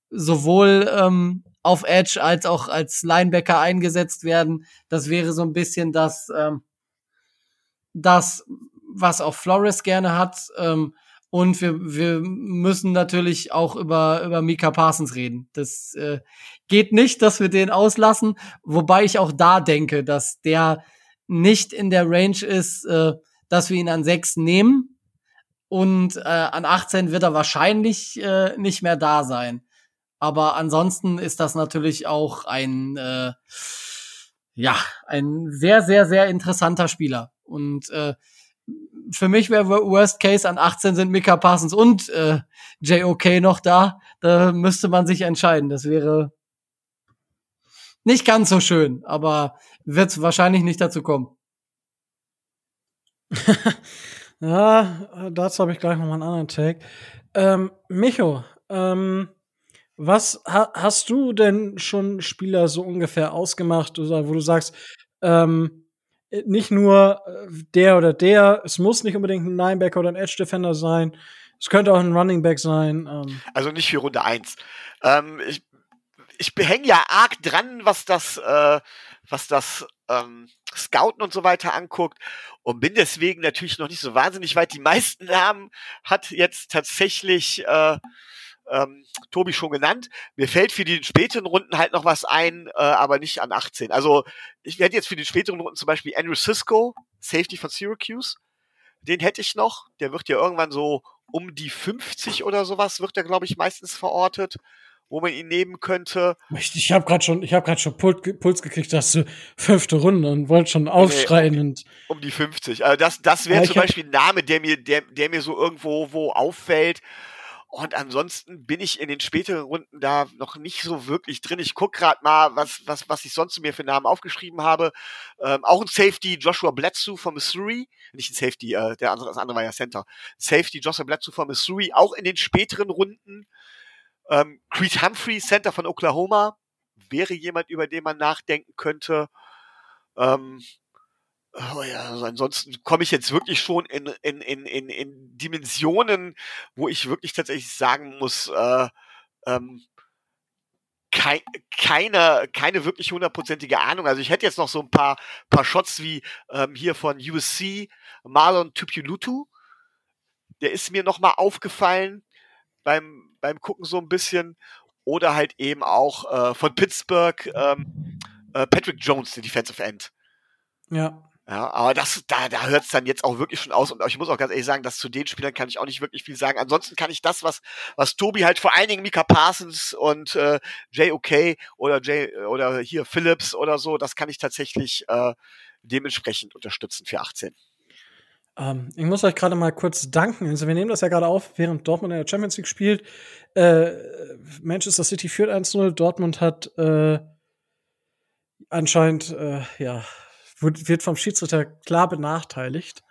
[SPEAKER 2] sowohl ähm, auf Edge als auch als Linebacker eingesetzt werden. Das wäre so ein bisschen das, ähm, das was auch Flores gerne hat. Ähm, und wir, wir müssen natürlich auch über, über Mika Parsons reden. Das äh, geht nicht, dass wir den auslassen, wobei ich auch da denke, dass der nicht in der Range ist, äh, dass wir ihn an sechs nehmen. Und äh, an 18 wird er wahrscheinlich äh, nicht mehr da sein. Aber ansonsten ist das natürlich auch ein, äh, ja, ein sehr, sehr, sehr interessanter Spieler. Und äh, für mich wäre Worst Case an 18 sind Mika Parsons und äh, JOK noch da. Da müsste man sich entscheiden. Das wäre nicht ganz so schön, aber wird wahrscheinlich nicht dazu kommen. [LAUGHS]
[SPEAKER 1] ja, dazu habe ich gleich noch mal einen anderen Take. Ähm, Micho, ähm, was ha hast du denn schon Spieler so ungefähr ausgemacht, wo du sagst, ähm, äh, nicht nur äh, der oder der, es muss nicht unbedingt ein Linebacker oder ein Edge Defender sein. Es könnte auch ein Running Back sein. Ähm.
[SPEAKER 3] Also nicht für Runde 1. Ähm, ich, ich behänge ja arg dran, was das, äh, was das ähm, Scouten und so weiter anguckt und bin deswegen natürlich noch nicht so wahnsinnig weit. Die meisten Namen hat jetzt tatsächlich äh, ähm, Tobi schon genannt. Mir fällt für die späteren Runden halt noch was ein, äh, aber nicht an 18. Also ich werde jetzt für die späteren Runden zum Beispiel Andrew Cisco, Safety von Syracuse, den hätte ich noch. Der wird ja irgendwann so um die 50 oder sowas, wird er, glaube ich, meistens verortet wo man ihn nehmen könnte.
[SPEAKER 1] Ich, ich habe gerade schon, ich habe gerade schon Puls gekriegt, dass du fünfte Runde und wollte schon aufschreien
[SPEAKER 3] nee,
[SPEAKER 1] um, und
[SPEAKER 3] um die 50. Also das, das wäre ja, zum Beispiel ein Name, der mir, der, der mir so irgendwo wo auffällt. Und ansonsten bin ich in den späteren Runden da noch nicht so wirklich drin. Ich guck gerade mal, was, was, was ich sonst mir für Namen aufgeschrieben habe. Ähm, auch ein Safety, Joshua Bledsoe von Missouri. Nicht ein Safety, äh, der andere, das andere war ja Center. Safety, Joshua Bledsoe von Missouri, auch in den späteren Runden. Ähm, Creed Humphrey, Center von Oklahoma, wäre jemand, über den man nachdenken könnte. Ähm, Oh ja, also ansonsten komme ich jetzt wirklich schon in, in, in, in, in Dimensionen, wo ich wirklich tatsächlich sagen muss, äh, ähm, kei keine, keine wirklich hundertprozentige Ahnung. Also ich hätte jetzt noch so ein paar, paar Shots wie ähm, hier von USC, Marlon Tupulutu. Der ist mir nochmal aufgefallen beim, beim Gucken so ein bisschen. Oder halt eben auch äh, von Pittsburgh ähm, äh, Patrick Jones, der Defensive End.
[SPEAKER 1] Ja.
[SPEAKER 3] Ja, aber das, da, da hört es dann jetzt auch wirklich schon aus. Und ich muss auch ganz ehrlich sagen, dass zu den Spielern kann ich auch nicht wirklich viel sagen. Ansonsten kann ich das, was, was Tobi halt vor allen Dingen Mika Parsons und äh, JOK oder J oder hier Phillips oder so, das kann ich tatsächlich äh, dementsprechend unterstützen für 18.
[SPEAKER 1] Ähm, ich muss euch gerade mal kurz danken. Also wir nehmen das ja gerade auf, während Dortmund in der Champions League spielt. Äh, Manchester City führt 1-0. Dortmund hat äh, anscheinend äh, ja wird vom Schiedsrichter klar benachteiligt.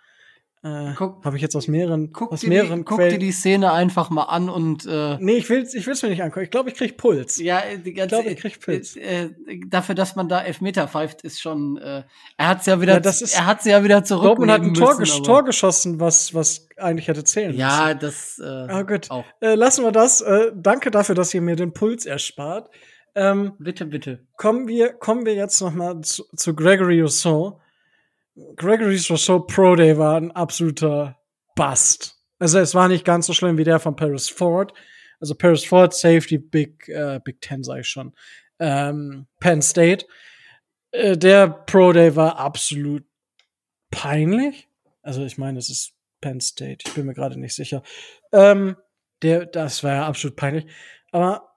[SPEAKER 1] Äh, Habe ich jetzt aus mehreren,
[SPEAKER 2] guck
[SPEAKER 1] aus
[SPEAKER 2] mehreren die, Guck dir die Szene einfach mal an und äh,
[SPEAKER 1] Nee, ich will's, ich will's mir nicht angucken. Ich glaube, ich krieg Puls.
[SPEAKER 2] Ja, die ganze, ich glaube, ich krieg Puls. Äh, äh, dafür, dass man da Elfmeter pfeift, ist schon. Äh, er hat's ja wieder. Ja,
[SPEAKER 1] das ist,
[SPEAKER 2] er hat's ja wieder zurück.
[SPEAKER 1] Dortmund hat ein Tor, müssen, Tor geschossen, was was eigentlich hätte zählen
[SPEAKER 2] müssen. Ja, das. Äh,
[SPEAKER 1] ah, gut. Auch. Äh, lassen wir das. Äh, danke dafür, dass ihr mir den Puls erspart. Ähm,
[SPEAKER 2] bitte, bitte.
[SPEAKER 1] Kommen wir, kommen wir jetzt noch mal zu, zu Gregory Rousseau. Gregory's Rousseau Pro Day war ein absoluter Bust. Also es war nicht ganz so schlimm wie der von Paris Ford. Also Paris Ford, Safety, Big, äh, Big Ten sag ich schon. Ähm, Penn State. Äh, der Pro Day war absolut peinlich. Also ich meine, es ist Penn State. Ich bin mir gerade nicht sicher. Ähm, der, das war ja absolut peinlich. Aber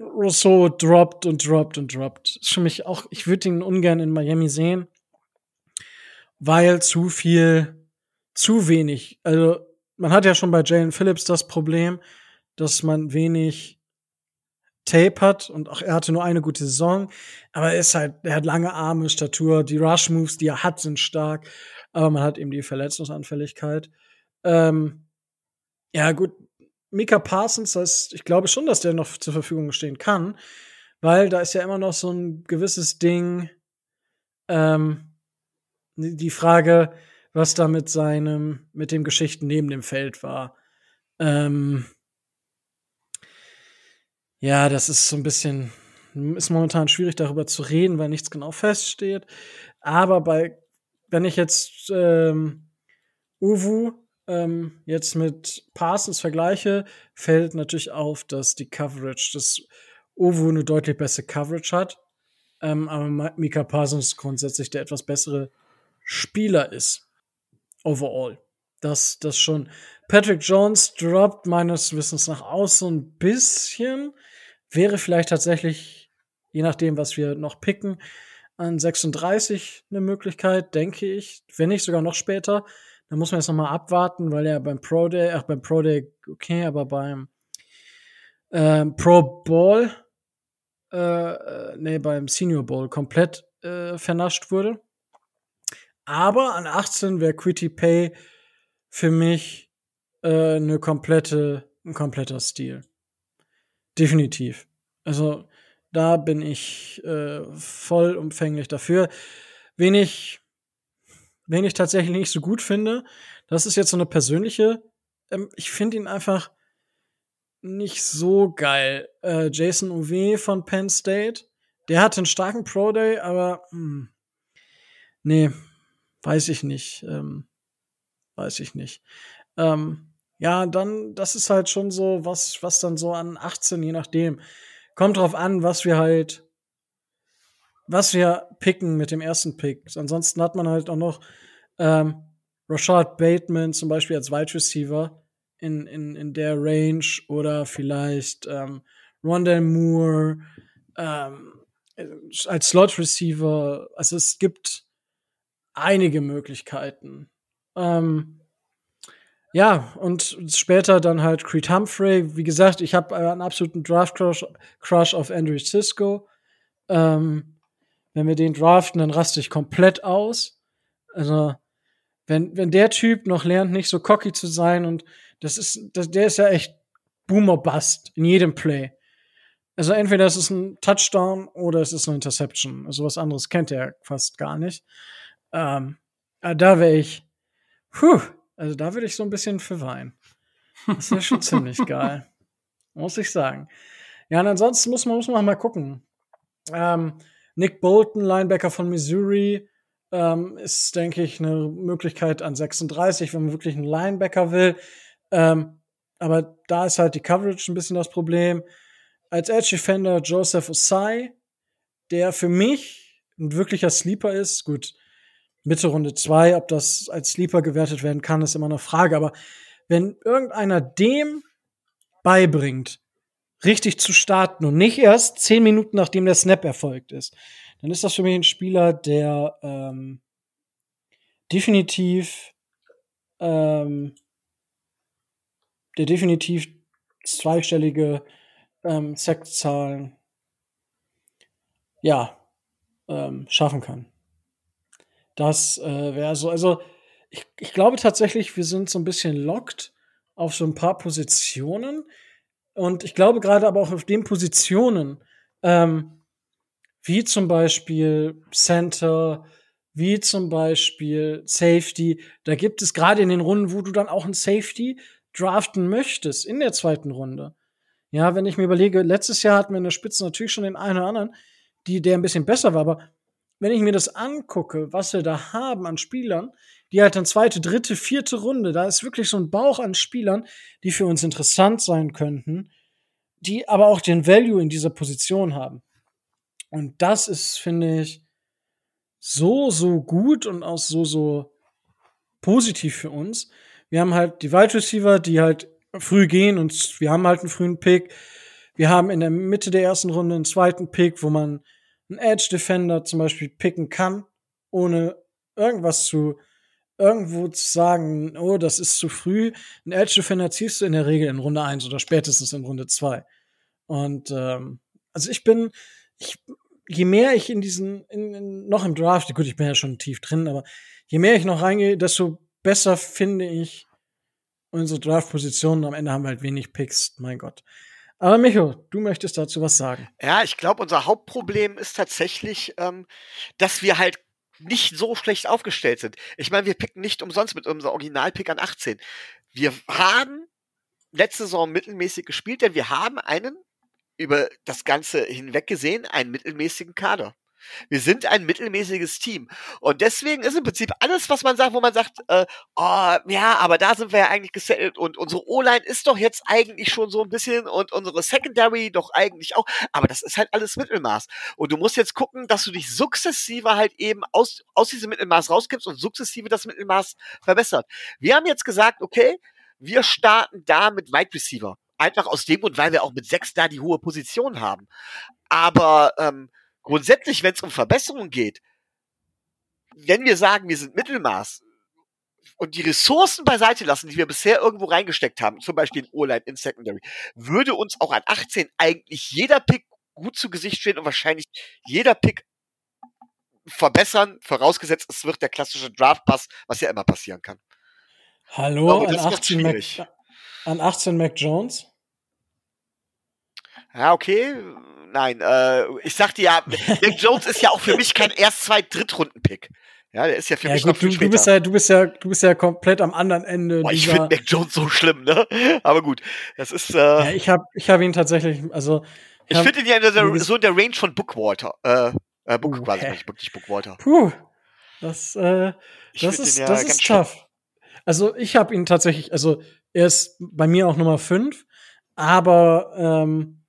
[SPEAKER 1] Rousseau droppt und droppt und droppt. Ist für mich auch, ich würde ihn ungern in Miami sehen weil zu viel, zu wenig. Also man hat ja schon bei Jalen Phillips das Problem, dass man wenig Tape hat und auch er hatte nur eine gute Saison, aber er ist halt, er hat lange Arme, Statur, die Rush Moves, die er hat, sind stark, aber man hat eben die Verletzungsanfälligkeit. Ähm, Ja, gut. Mika Parsons, das, ich glaube schon, dass der noch zur Verfügung stehen kann, weil da ist ja immer noch so ein gewisses Ding, ähm, die Frage, was da mit seinem, mit dem Geschichten neben dem Feld war. Ähm, ja, das ist so ein bisschen, ist momentan schwierig darüber zu reden, weil nichts genau feststeht. Aber bei, wenn ich jetzt ähm, Uwu ähm, jetzt mit Parsons vergleiche, fällt natürlich auf, dass die Coverage, dass Uwu eine deutlich bessere Coverage hat. Ähm, aber Mika Parsons grundsätzlich der etwas bessere Spieler ist. Overall. Das, das schon. Patrick Jones droppt meines Wissens nach aus so ein bisschen. Wäre vielleicht tatsächlich, je nachdem, was wir noch picken, an 36 eine Möglichkeit, denke ich. Wenn nicht sogar noch später. Da muss man jetzt noch mal abwarten, weil er beim Pro Day, ach, beim Pro Day, okay, aber beim ähm, Pro Bowl, äh, äh, nee, beim Senior Bowl komplett äh, vernascht wurde. Aber an 18 wäre Quitty Pay für mich äh, eine komplette, ein kompletter Stil. Definitiv. Also da bin ich äh, vollumfänglich dafür. Wen wen ich tatsächlich nicht so gut finde. Das ist jetzt so eine persönliche. Ähm, ich finde ihn einfach nicht so geil. Äh, Jason Uwe von Penn State, der hatte einen starken Pro Day, aber mh, hm, nee, weiß ich nicht. Ähm, weiß ich nicht. Ähm, ja, dann, das ist halt schon so, was, was dann so an 18, je nachdem. Kommt drauf an, was wir halt was wir picken mit dem ersten Pick. Ansonsten hat man halt auch noch ähm, Rashad Bateman zum Beispiel als Wide Receiver in, in, in der Range oder vielleicht ähm, Rondell Moore ähm, als Slot Receiver. Also es gibt einige Möglichkeiten. Ähm, ja, und später dann halt Creed Humphrey. Wie gesagt, ich habe einen absoluten Draft-Crush Crush auf Andrew Cisco. Ähm, wenn wir den draften, dann raste ich komplett aus. Also, wenn, wenn der Typ noch lernt, nicht so cocky zu sein und das ist, das, der ist ja echt Boomer Bust in jedem Play. Also entweder es ist ein Touchdown oder es ist eine Interception. Also was anderes kennt er fast gar nicht. Ähm, äh, da wäre ich, puh, also da würde ich so ein bisschen für weinen. Das wäre schon ziemlich [LAUGHS] geil. Muss ich sagen. Ja, und ansonsten muss man, muss man mal gucken. Ähm, Nick Bolton, Linebacker von Missouri, ähm, ist, denke ich, eine Möglichkeit an 36, wenn man wirklich einen Linebacker will. Ähm, aber da ist halt die Coverage ein bisschen das Problem. Als Edge Defender Joseph Osai, der für mich ein wirklicher Sleeper ist. Gut, Mitte Runde 2, ob das als Sleeper gewertet werden kann, ist immer eine Frage. Aber wenn irgendeiner dem beibringt, richtig zu starten und nicht erst zehn Minuten nachdem der Snap erfolgt ist, dann ist das für mich ein Spieler, der ähm, definitiv ähm, der definitiv zweistellige ähm, Sektzahlen ja ähm, schaffen kann. Das äh, wäre so, also ich, ich glaube tatsächlich, wir sind so ein bisschen locked auf so ein paar Positionen. Und ich glaube gerade aber auch auf den Positionen, ähm, wie zum Beispiel Center, wie zum Beispiel Safety, da gibt es gerade in den Runden, wo du dann auch ein Safety draften möchtest, in der zweiten Runde. Ja, wenn ich mir überlege, letztes Jahr hatten wir in der Spitze natürlich schon den einen oder anderen, die, der ein bisschen besser war, aber wenn ich mir das angucke, was wir da haben an Spielern, die halt dann zweite, dritte, vierte Runde, da ist wirklich so ein Bauch an Spielern, die für uns interessant sein könnten, die aber auch den Value in dieser Position haben. Und das ist, finde ich, so, so gut und auch so, so positiv für uns. Wir haben halt die Wide Receiver, die halt früh gehen und wir haben halt einen frühen Pick. Wir haben in der Mitte der ersten Runde einen zweiten Pick, wo man einen Edge Defender zum Beispiel picken kann, ohne irgendwas zu irgendwo zu sagen, oh, das ist zu früh. Ein Edge Defender ziehst du in der Regel in Runde 1 oder spätestens in Runde 2. Und ähm, also ich bin, ich, je mehr ich in diesen, in, in, noch im Draft, gut, ich bin ja schon tief drin, aber je mehr ich noch reingehe, desto besser finde ich unsere Draft-Positionen. Am Ende haben wir halt wenig Picks, mein Gott. Aber Micho, du möchtest dazu was sagen.
[SPEAKER 3] Ja, ich glaube, unser Hauptproblem ist tatsächlich, ähm, dass wir halt nicht so schlecht aufgestellt sind. Ich meine, wir picken nicht umsonst mit unserem Originalpick an 18. Wir haben letzte Saison mittelmäßig gespielt, denn wir haben einen über das Ganze hinweg gesehen, einen mittelmäßigen Kader. Wir sind ein mittelmäßiges Team. Und deswegen ist im Prinzip alles, was man sagt, wo man sagt, äh, oh, ja, aber da sind wir ja eigentlich gesettelt und unsere O-Line ist doch jetzt eigentlich schon so ein bisschen und unsere Secondary doch eigentlich auch. Aber das ist halt alles Mittelmaß. Und du musst jetzt gucken, dass du dich sukzessive halt eben aus, aus diesem Mittelmaß rauskippst und sukzessive das Mittelmaß verbessert. Wir haben jetzt gesagt, okay, wir starten da mit Wide Receiver. Einfach aus dem Grund, weil wir auch mit sechs da die hohe Position haben. Aber ähm, grundsätzlich, wenn es um Verbesserungen geht, wenn wir sagen, wir sind Mittelmaß und die Ressourcen beiseite lassen, die wir bisher irgendwo reingesteckt haben, zum Beispiel in O-Line, in Secondary, würde uns auch an 18 eigentlich jeder Pick gut zu Gesicht stehen und wahrscheinlich jeder Pick verbessern, vorausgesetzt es wird der klassische Draft-Pass, was ja immer passieren kann.
[SPEAKER 1] Hallo, an 18, Mac, an 18 Mac Jones?
[SPEAKER 3] Ja, okay nein. Äh, ich sagte ja, Mac Jones ist ja auch für mich kein erst zwei Drittrunden-Pick. Ja, der ist ja für ja, mich gut, noch viel
[SPEAKER 1] du, du bist ja, du bist ja, du bist ja komplett am anderen Ende.
[SPEAKER 3] Boah, ich finde Mac Jones so schlimm, ne? Aber gut, das ist. Äh,
[SPEAKER 1] ja, ich habe, ich habe ihn tatsächlich, also.
[SPEAKER 3] Ich, ich finde ihn ja in der, so in der Range von Bookwater. Äh, äh Book uh, quasi, nicht wirklich Bookwater.
[SPEAKER 1] Puh, das, äh, das ist, ja das ist tough. Also ich habe ihn tatsächlich, also er ist bei mir auch Nummer 5, aber ähm,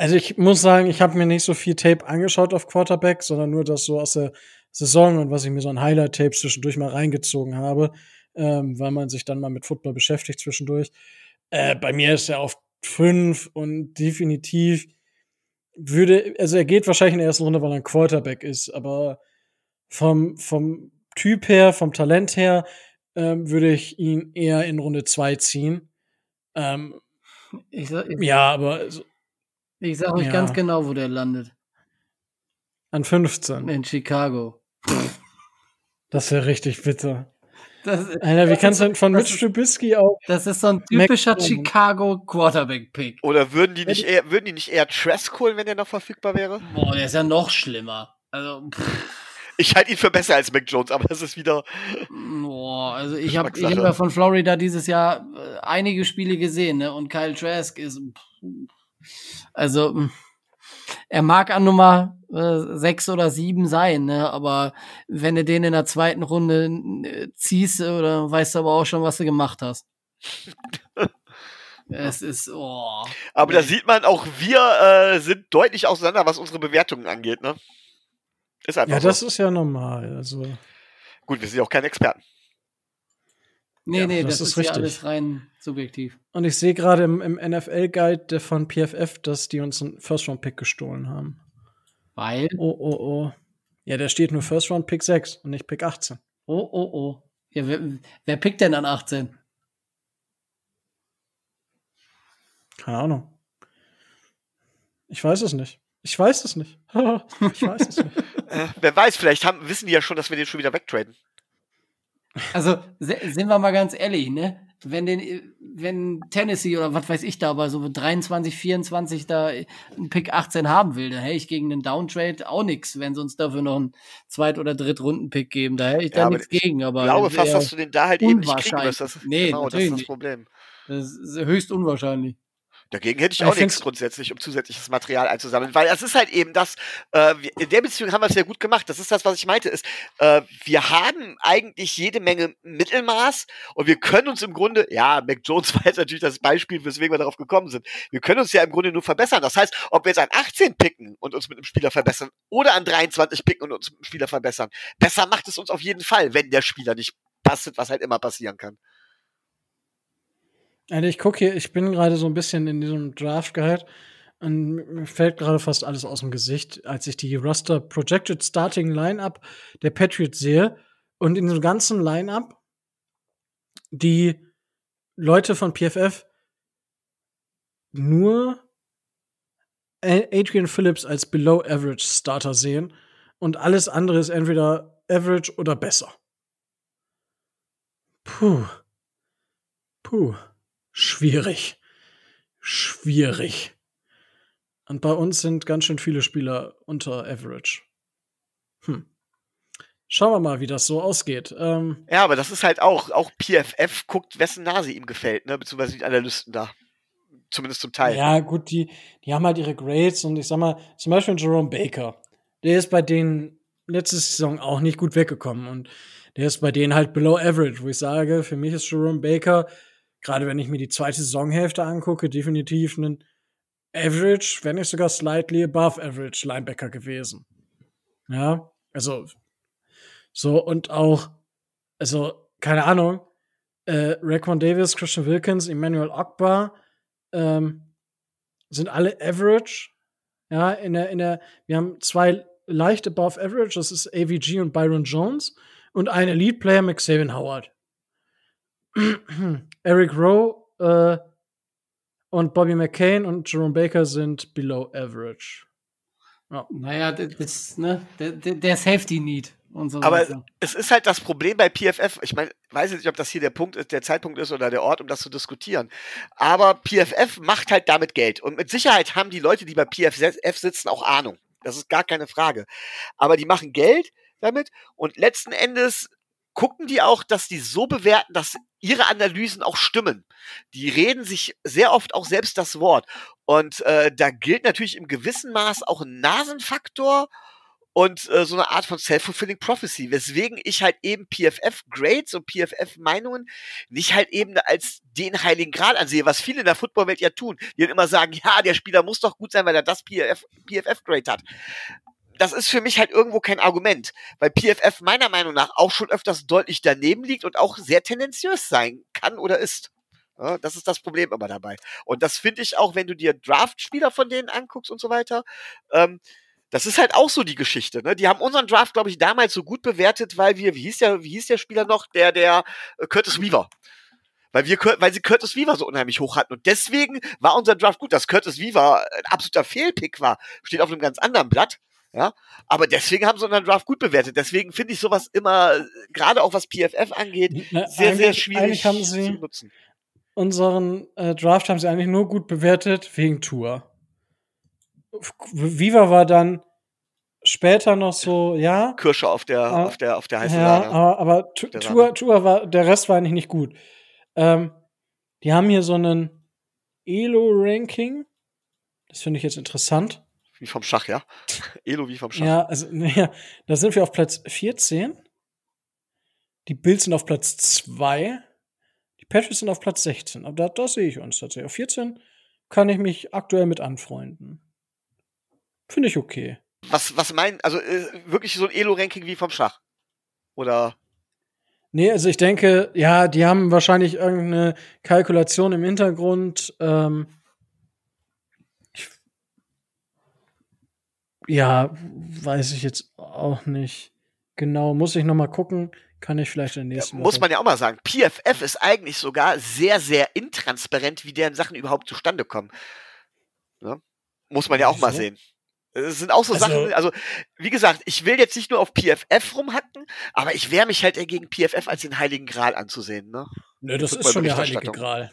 [SPEAKER 1] also ich muss sagen, ich habe mir nicht so viel Tape angeschaut auf Quarterback, sondern nur das so aus der Saison und was ich mir so ein Highlight-Tape zwischendurch mal reingezogen habe, ähm, weil man sich dann mal mit Football beschäftigt zwischendurch. Äh, bei mir ist er auf fünf und definitiv würde, also er geht wahrscheinlich in der ersten Runde, weil er ein Quarterback ist, aber vom, vom Typ her, vom Talent her, ähm, würde ich ihn eher in Runde zwei ziehen. Ähm, ich, ich, ja, aber
[SPEAKER 2] ich sag euch ja. ganz genau, wo der landet.
[SPEAKER 1] An 15.
[SPEAKER 2] In Chicago.
[SPEAKER 1] Das wäre richtig bitter. Das, Alter, wie kannst du denn von Mitch Trubisky auch?
[SPEAKER 2] Das ist so ein typischer Mac Chicago Quarterback-Pick.
[SPEAKER 3] Oder würden die nicht eher, würden die nicht eher Trask holen, wenn der noch verfügbar wäre?
[SPEAKER 2] Boah, der ist ja noch schlimmer. Also,
[SPEAKER 3] Ich halte ihn für besser als Mac Jones, aber das ist wieder.
[SPEAKER 2] Boah, also ich habe ich hab ja von Florida dieses Jahr äh, einige Spiele gesehen, ne? Und Kyle Trask ist. Pff, also, hm, er mag an Nummer äh, sechs oder sieben sein, ne? aber wenn du den in der zweiten Runde äh, ziehst, oder weißt du aber auch schon, was du gemacht hast. [LAUGHS] es ist, oh.
[SPEAKER 3] Aber da sieht man, auch wir äh, sind deutlich auseinander, was unsere Bewertungen angeht, ne?
[SPEAKER 1] Ist einfach ja, so. das ist ja normal. Also.
[SPEAKER 3] Gut, wir sind ja auch keine Experten.
[SPEAKER 2] Nee, ja, nee, das, das ist, ist richtig. alles rein subjektiv.
[SPEAKER 1] Und ich sehe gerade im, im NFL-Guide von PFF, dass die uns einen First-Round-Pick gestohlen haben.
[SPEAKER 2] Weil?
[SPEAKER 1] Oh, oh, oh. Ja, da steht nur First-Round-Pick 6 und nicht Pick 18.
[SPEAKER 2] Oh, oh, oh. Ja, wer, wer pickt denn an 18?
[SPEAKER 1] Keine Ahnung. Ich weiß es nicht. Ich weiß es nicht. [LAUGHS] ich weiß es nicht. [LAUGHS]
[SPEAKER 3] Äh, wer weiß, vielleicht haben, wissen die ja schon, dass wir den schon wieder wegtraden.
[SPEAKER 2] Also sind wir mal ganz ehrlich, ne? Wenn den, wenn Tennessee oder was weiß ich da, aber so 23, 24 da einen Pick 18 haben will, dann hätte ich gegen einen Downtrade auch nichts, wenn sie uns dafür noch einen Zweit- oder Drittrunden-Pick geben. Da hätte ich da ja, nichts gegen. Aber
[SPEAKER 3] ich glaube fast, dass du den da halt eben nicht kriegen wirst. Das,
[SPEAKER 2] nee,
[SPEAKER 3] genau,
[SPEAKER 2] das ist
[SPEAKER 3] das Problem.
[SPEAKER 2] Das ist höchst unwahrscheinlich.
[SPEAKER 3] Dagegen hätte ich auch ich nichts grundsätzlich, um zusätzliches Material einzusammeln, weil das ist halt eben das, äh, in der Beziehung haben wir es sehr gut gemacht. Das ist das, was ich meinte, ist, äh, wir haben eigentlich jede Menge Mittelmaß und wir können uns im Grunde, ja, Mac Jones [LAUGHS] war jetzt natürlich das Beispiel, weswegen wir darauf gekommen sind. Wir können uns ja im Grunde nur verbessern. Das heißt, ob wir jetzt an 18 picken und uns mit einem Spieler verbessern oder an 23 picken und uns mit einem Spieler verbessern, besser macht es uns auf jeden Fall, wenn der Spieler nicht passt, was halt immer passieren kann.
[SPEAKER 1] Also ich gucke hier, ich bin gerade so ein bisschen in diesem Draft Guide und mir fällt gerade fast alles aus dem Gesicht, als ich die Roster Projected Starting Lineup der Patriots sehe und in dem ganzen Lineup die Leute von PFF nur Adrian Phillips als Below Average Starter sehen und alles andere ist entweder Average oder besser. Puh. Puh, schwierig. Schwierig. Und bei uns sind ganz schön viele Spieler unter Average. Hm. Schauen wir mal, wie das so ausgeht. Ähm,
[SPEAKER 3] ja, aber das ist halt auch, auch PFF guckt, wessen Nase ihm gefällt, ne? Beziehungsweise die Analysten da. Zumindest zum Teil.
[SPEAKER 1] Ja, gut, die, die haben halt ihre Grades und ich sag mal, zum Beispiel Jerome Baker. Der ist bei denen letzte Saison auch nicht gut weggekommen und der ist bei denen halt below average, wo ich sage, für mich ist Jerome Baker, gerade wenn ich mir die zweite Saisonhälfte angucke, definitiv ein average, wenn nicht sogar slightly above average Linebacker gewesen. Ja, also so, und auch, also, keine Ahnung, äh, Raquan Davis, Christian Wilkins, Emmanuel Ogbar, ähm, sind alle average. Ja, in der, in der, wir haben zwei leicht above average, das ist AVG und Byron Jones, und ein Elite Player, McSavian Howard. Eric Rowe äh, und Bobby McCain und Jerome Baker sind below average.
[SPEAKER 2] Ja. Naja, das, ne, der, der Safety Need und so
[SPEAKER 3] Aber weiter. es ist halt das Problem bei PFF. Ich meine, weiß nicht, ob das hier der Punkt ist, der Zeitpunkt ist oder der Ort, um das zu diskutieren. Aber PFF macht halt damit Geld. Und mit Sicherheit haben die Leute, die bei PFF sitzen, auch Ahnung. Das ist gar keine Frage. Aber die machen Geld damit und letzten Endes gucken die auch, dass die so bewerten, dass ihre Analysen auch stimmen. Die reden sich sehr oft auch selbst das Wort. Und äh, da gilt natürlich im gewissen Maß auch ein Nasenfaktor und äh, so eine Art von self-fulfilling prophecy, weswegen ich halt eben PFF Grades und PFF Meinungen nicht halt eben als den heiligen Gral ansehe, was viele in der Footballwelt ja tun, die dann immer sagen, ja, der Spieler muss doch gut sein, weil er das PFF, PFF Grade hat. Das ist für mich halt irgendwo kein Argument, weil PFF meiner Meinung nach auch schon öfters deutlich daneben liegt und auch sehr tendenziös sein kann oder ist. Ja, das ist das Problem immer dabei. Und das finde ich auch, wenn du dir Draft-Spieler von denen anguckst und so weiter, ähm, das ist halt auch so die Geschichte. Ne? Die haben unseren Draft, glaube ich, damals so gut bewertet, weil wir, wie hieß der, wie hieß der Spieler noch? Der, der äh, Curtis Weaver. Weil wir, weil sie Curtis Weaver so unheimlich hoch hatten. Und deswegen war unser Draft gut. Dass Curtis Weaver ein absoluter Fehlpick war, steht auf einem ganz anderen Blatt. Ja, aber deswegen haben sie unseren Draft gut bewertet. Deswegen finde ich sowas immer, gerade auch was PFF angeht, Na, sehr, sehr schwierig
[SPEAKER 1] haben sie zu nutzen. Unseren äh, Draft haben sie eigentlich nur gut bewertet wegen Tour. Viva war dann später noch so, ja.
[SPEAKER 3] Kirsche auf der, äh, auf der, auf der heißen
[SPEAKER 1] Ja, Lage. aber, aber Tour, Tour war, der Rest war eigentlich nicht gut. Ähm, die haben hier so einen Elo-Ranking. Das finde ich jetzt interessant.
[SPEAKER 3] Wie vom Schach, ja? [LAUGHS] Elo wie vom Schach.
[SPEAKER 1] Ja, also, [LAUGHS] ja, da sind wir auf Platz 14. Die Bills sind auf Platz 2. Die Patriots sind auf Platz 16. Aber da, da sehe ich uns tatsächlich. Auf 14 kann ich mich aktuell mit anfreunden. Finde ich okay.
[SPEAKER 3] Was, was meinen, also äh, wirklich so ein Elo-Ranking wie vom Schach? Oder?
[SPEAKER 1] Nee, also ich denke, ja, die haben wahrscheinlich irgendeine Kalkulation im Hintergrund. Ähm, ja, weiß ich jetzt auch nicht genau. Muss ich noch mal gucken. Kann ich vielleicht in der nächsten
[SPEAKER 3] ja, Muss man ja auch mal sagen. PFF ist eigentlich sogar sehr, sehr intransparent, wie deren Sachen überhaupt zustande kommen. Ja? Ne? Muss man ja auch mal sehen. Es sind auch so also, Sachen, also wie gesagt, ich will jetzt nicht nur auf PFF rumhacken, aber ich wehre mich halt dagegen, PFF als den Heiligen Gral anzusehen. Ne?
[SPEAKER 1] Nö, das ist schon der Heilige Gral.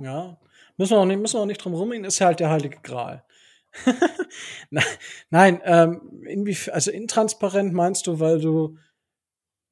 [SPEAKER 1] Ja. Müssen wir auch nicht, müssen wir auch nicht drum rumgehen, ist halt der Heilige Gral. Nein, ähm, inwiefern, also intransparent meinst du, weil du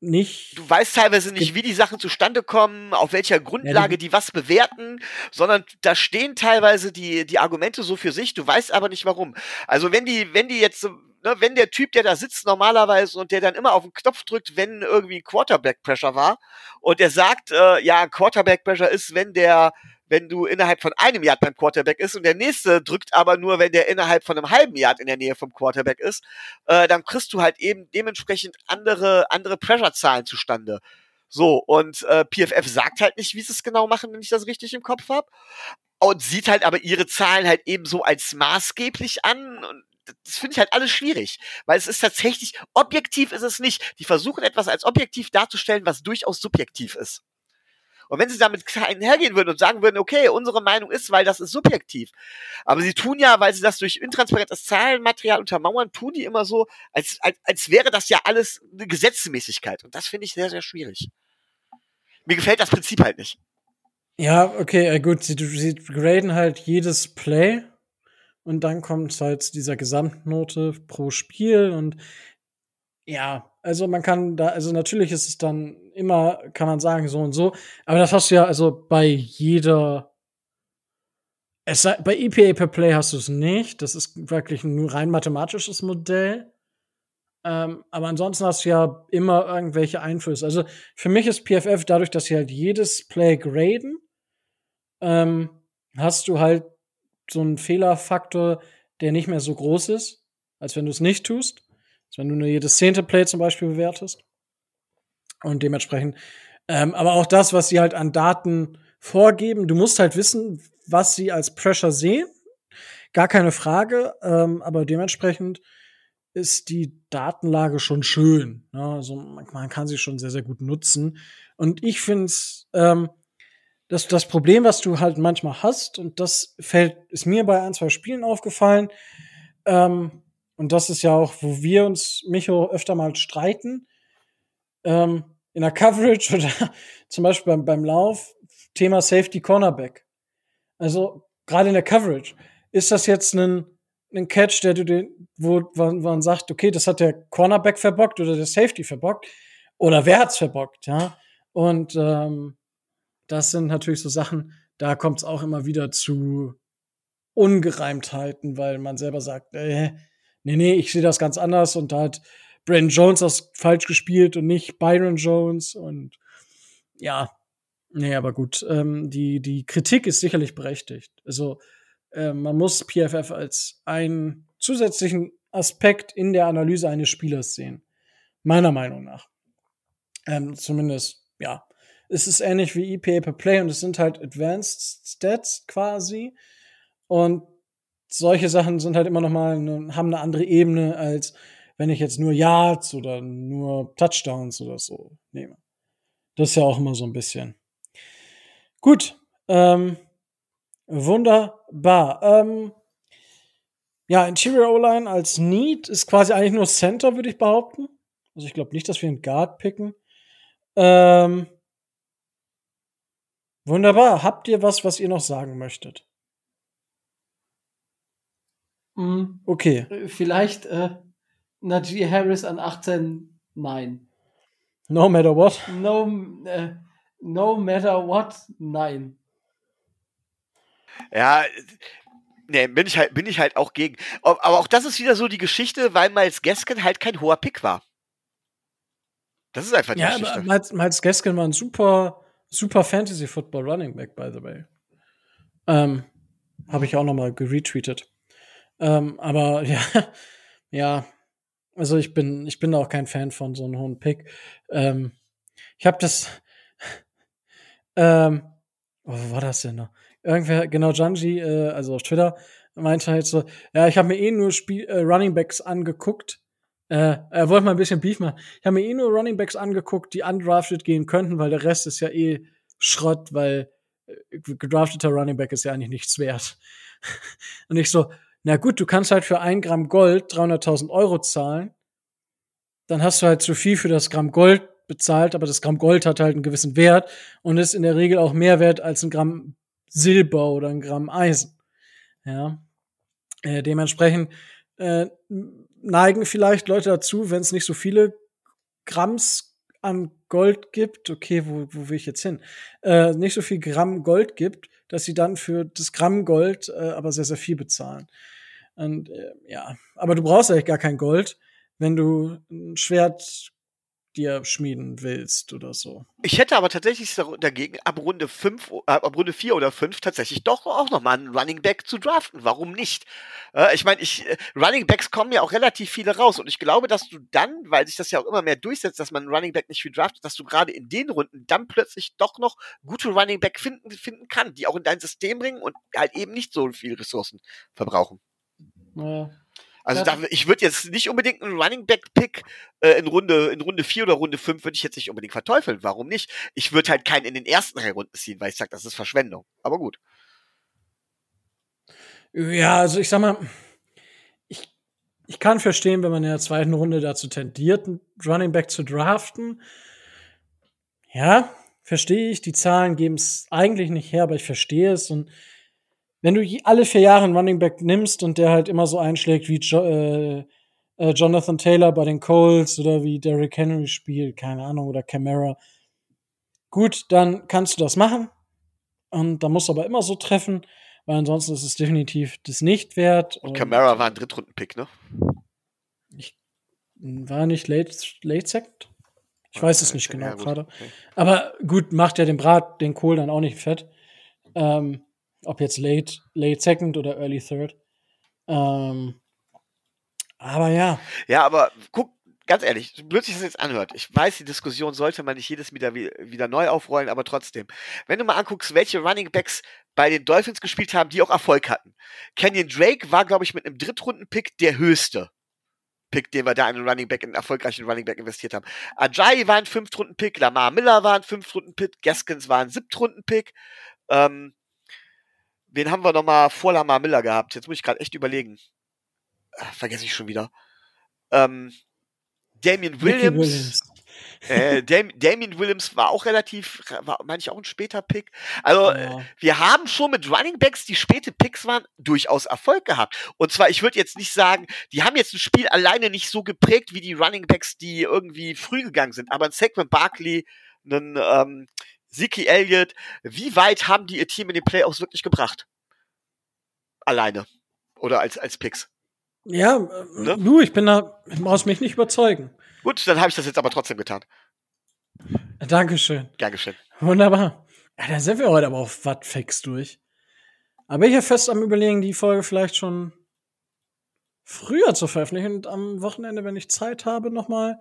[SPEAKER 1] nicht.
[SPEAKER 3] Du weißt teilweise nicht, wie die Sachen zustande kommen, auf welcher Grundlage ja, die, was bewerten, sondern da stehen teilweise die, die Argumente so für sich, du weißt aber nicht warum. Also wenn die, wenn die jetzt, ne, wenn der Typ, der da sitzt normalerweise und der dann immer auf den Knopf drückt, wenn irgendwie Quarterback Pressure war und der sagt, äh, ja, Quarterback Pressure ist, wenn der wenn du innerhalb von einem Yard beim Quarterback ist und der nächste drückt aber nur, wenn der innerhalb von einem halben Yard in der Nähe vom Quarterback ist, äh, dann kriegst du halt eben dementsprechend andere, andere Pressure-Zahlen zustande. So, und äh, PFF sagt halt nicht, wie sie es genau machen, wenn ich das richtig im Kopf habe. Und sieht halt aber ihre Zahlen halt eben so als maßgeblich an. Und das finde ich halt alles schwierig, weil es ist tatsächlich, objektiv ist es nicht. Die versuchen etwas als objektiv darzustellen, was durchaus subjektiv ist. Und wenn sie damit hergehen würden und sagen würden, okay, unsere Meinung ist, weil das ist subjektiv. Aber sie tun ja, weil sie das durch intransparentes Zahlenmaterial untermauern, tun die immer so, als, als, als wäre das ja alles eine Gesetzmäßigkeit. Und das finde ich sehr, sehr schwierig. Mir gefällt das Prinzip halt nicht.
[SPEAKER 1] Ja, okay, gut, sie, sie graden halt jedes Play und dann kommt halt zu dieser Gesamtnote pro Spiel und ja, also man kann da, also natürlich ist es dann immer, kann man sagen, so und so, aber das hast du ja also bei jeder, es bei EPA per Play hast du es nicht, das ist wirklich ein rein mathematisches Modell. Ähm, aber ansonsten hast du ja immer irgendwelche Einflüsse. Also für mich ist PFF dadurch, dass sie halt jedes Play graden, ähm, hast du halt so einen Fehlerfaktor, der nicht mehr so groß ist, als wenn du es nicht tust. Als wenn du nur jedes zehnte Play zum Beispiel bewertest. Und dementsprechend, ähm, aber auch das, was sie halt an Daten vorgeben, du musst halt wissen, was sie als Pressure sehen. Gar keine Frage, ähm, aber dementsprechend ist die Datenlage schon schön. Ne? Also man, kann sie schon sehr, sehr gut nutzen. Und ich finde es, ähm, das, das Problem, was du halt manchmal hast, und das fällt, ist mir bei ein, zwei Spielen aufgefallen, ähm, und das ist ja auch, wo wir uns, Micho, öfter mal streiten, ähm, in der Coverage oder [LAUGHS] zum Beispiel beim, beim Lauf, Thema Safety Cornerback. Also gerade in der Coverage, ist das jetzt ein einen Catch, der du den, wo, man sagt, okay, das hat der Cornerback verbockt oder der Safety verbockt oder wer hat's verbockt, ja? Und ähm, das sind natürlich so Sachen, da kommt es auch immer wieder zu Ungereimtheiten, weil man selber sagt, äh, nee, nee, ich sehe das ganz anders und hat Brandon Jones das falsch gespielt und nicht Byron Jones und ja, nee, aber gut, ähm, die, die Kritik ist sicherlich berechtigt. Also äh, man muss PFF als einen zusätzlichen Aspekt in der Analyse eines Spielers sehen. Meiner Meinung nach. Ähm, zumindest, ja. Es ist ähnlich wie EPA per Play und es sind halt Advanced Stats quasi. Und solche Sachen sind halt immer noch mal eine, haben eine andere Ebene als wenn ich jetzt nur Yards oder nur Touchdowns oder so nehme. Das ist ja auch immer so ein bisschen. Gut, ähm, Wunderbar. Ähm, ja, Interior O-Line als Need ist quasi eigentlich nur Center, würde ich behaupten. Also ich glaube nicht, dass wir einen Guard picken. Ähm, wunderbar. Habt ihr was, was ihr noch sagen möchtet?
[SPEAKER 2] Mhm. Okay. Vielleicht äh, Najee Harris an 18, nein.
[SPEAKER 1] No matter what?
[SPEAKER 2] No, äh, no matter what, nein.
[SPEAKER 3] Ja, nee, bin ich halt, bin ich halt auch gegen. Aber auch das ist wieder so die Geschichte, weil Miles Gaskin halt kein hoher Pick war. Das ist einfach die ja, Geschichte.
[SPEAKER 1] Miles, Miles Gaskin war ein super, super Fantasy Football Running Back, by the way. Ähm, habe ich auch noch mal geretweetet. Ähm, aber [LAUGHS] ja, ja, also ich bin, ich bin auch kein Fan von so einem hohen Pick. Ähm, ich habe das, [LAUGHS] ähm, oh, wo war das denn noch? irgendwer, genau, Janji, äh, also auf Twitter, meinte halt so, ja, ich habe mir eh nur Spiel, äh, Running Backs angeguckt. Äh, er wollte mal ein bisschen Beef machen. Ich habe mir eh nur Running Backs angeguckt, die undrafted gehen könnten, weil der Rest ist ja eh Schrott, weil äh, gedrafteter Running Back ist ja eigentlich nichts wert. [LAUGHS] Und ich so, na gut, du kannst halt für ein Gramm Gold 300.000 Euro zahlen. Dann hast du halt zu viel für das Gramm Gold bezahlt, aber das Gramm Gold hat halt einen gewissen Wert und ist in der Regel auch mehr wert als ein Gramm Silber oder ein Gramm Eisen. Ja. Äh, dementsprechend äh, neigen vielleicht Leute dazu, wenn es nicht so viele Gramms an Gold gibt, okay, wo, wo will ich jetzt hin? Äh, nicht so viel Gramm Gold gibt, dass sie dann für das Gramm Gold äh, aber sehr, sehr viel bezahlen. Und äh, ja, aber du brauchst eigentlich gar kein Gold, wenn du ein Schwert dir schmieden willst oder so.
[SPEAKER 3] Ich hätte aber tatsächlich dagegen, ab Runde 5, äh, ab Runde 4 oder 5 tatsächlich doch auch nochmal einen Running Back zu draften. Warum nicht? Äh, ich meine, ich, äh, Running Backs kommen ja auch relativ viele raus und ich glaube, dass du dann, weil sich das ja auch immer mehr durchsetzt, dass man einen Running Back nicht viel draftet, dass du gerade in den Runden dann plötzlich doch noch gute Running Back finden, finden kann, die auch in dein System bringen und halt eben nicht so viel Ressourcen verbrauchen.
[SPEAKER 1] Ja.
[SPEAKER 3] Also ja. da, ich würde jetzt nicht unbedingt einen Running Back Pick äh, in Runde in Runde 4 oder Runde 5 würde ich jetzt nicht unbedingt verteufeln. Warum nicht? Ich würde halt keinen in den ersten drei Runden ziehen, weil ich sage, das ist Verschwendung. Aber gut.
[SPEAKER 1] Ja, also ich sag mal, ich, ich kann verstehen, wenn man in der zweiten Runde dazu tendiert, einen Running Back zu draften. Ja, verstehe ich. Die Zahlen geben es eigentlich nicht her, aber ich verstehe es. Und wenn du alle vier Jahre einen Running Back nimmst und der halt immer so einschlägt wie jo äh, äh, Jonathan Taylor bei den Colts oder wie Derrick Henry spielt, keine Ahnung, oder Camara, gut, dann kannst du das machen. Und da musst du aber immer so treffen, weil ansonsten ist es definitiv das nicht wert.
[SPEAKER 3] Und, und Camara war ein Drittrunden-Pick, ne?
[SPEAKER 1] Ich war nicht late, late second? Ich weiß es nicht genau ja, gerade. Okay. Aber gut, macht ja den Brat, den Kohl dann auch nicht fett. Ähm, ob jetzt late, late second oder early third. Ähm, aber ja.
[SPEAKER 3] Ja, aber guck, ganz ehrlich, so blöd sich das jetzt anhört. Ich weiß, die Diskussion sollte man nicht jedes wieder, wieder neu aufrollen, aber trotzdem. Wenn du mal anguckst, welche Running Backs bei den Dolphins gespielt haben, die auch Erfolg hatten. Kenyon Drake war, glaube ich, mit einem Drittrunden-Pick der höchste. Pick, den wir da in einen Running Back, in einen erfolgreichen Running Back investiert haben. Ajayi war ein Fünftrunden-Pick, Lamar Miller war ein Fünftrunden-Pick, Gaskins war ein Siebtrunden-Pick. Ähm, wen haben wir nochmal vor Lamar Miller gehabt? Jetzt muss ich gerade echt überlegen. Ach, vergesse ich schon wieder. Ähm, Damian Williams. Williams. Äh, Dam Damien Williams war auch relativ, war, meine ich, auch ein später Pick. Also, ja. äh, wir haben schon mit Running Backs, die späte Picks waren, durchaus Erfolg gehabt. Und zwar, ich würde jetzt nicht sagen, die haben jetzt ein Spiel alleine nicht so geprägt wie die Running Backs, die irgendwie früh gegangen sind. Aber ein Segment Barkley, ein ähm, Ziki Elliott, wie weit haben die ihr Team in den Playoffs wirklich gebracht? Alleine. Oder als, als Picks.
[SPEAKER 1] Ja, ne? du, ich bin da, brauchst mich nicht überzeugen.
[SPEAKER 3] Gut, dann habe ich das jetzt aber trotzdem getan.
[SPEAKER 1] Dankeschön.
[SPEAKER 3] Dankeschön.
[SPEAKER 1] Wunderbar. Ja, da sind wir heute aber auf Watt fix durch. Aber ich ja fest am überlegen, die Folge vielleicht schon früher zu veröffentlichen und am Wochenende, wenn ich Zeit habe, nochmal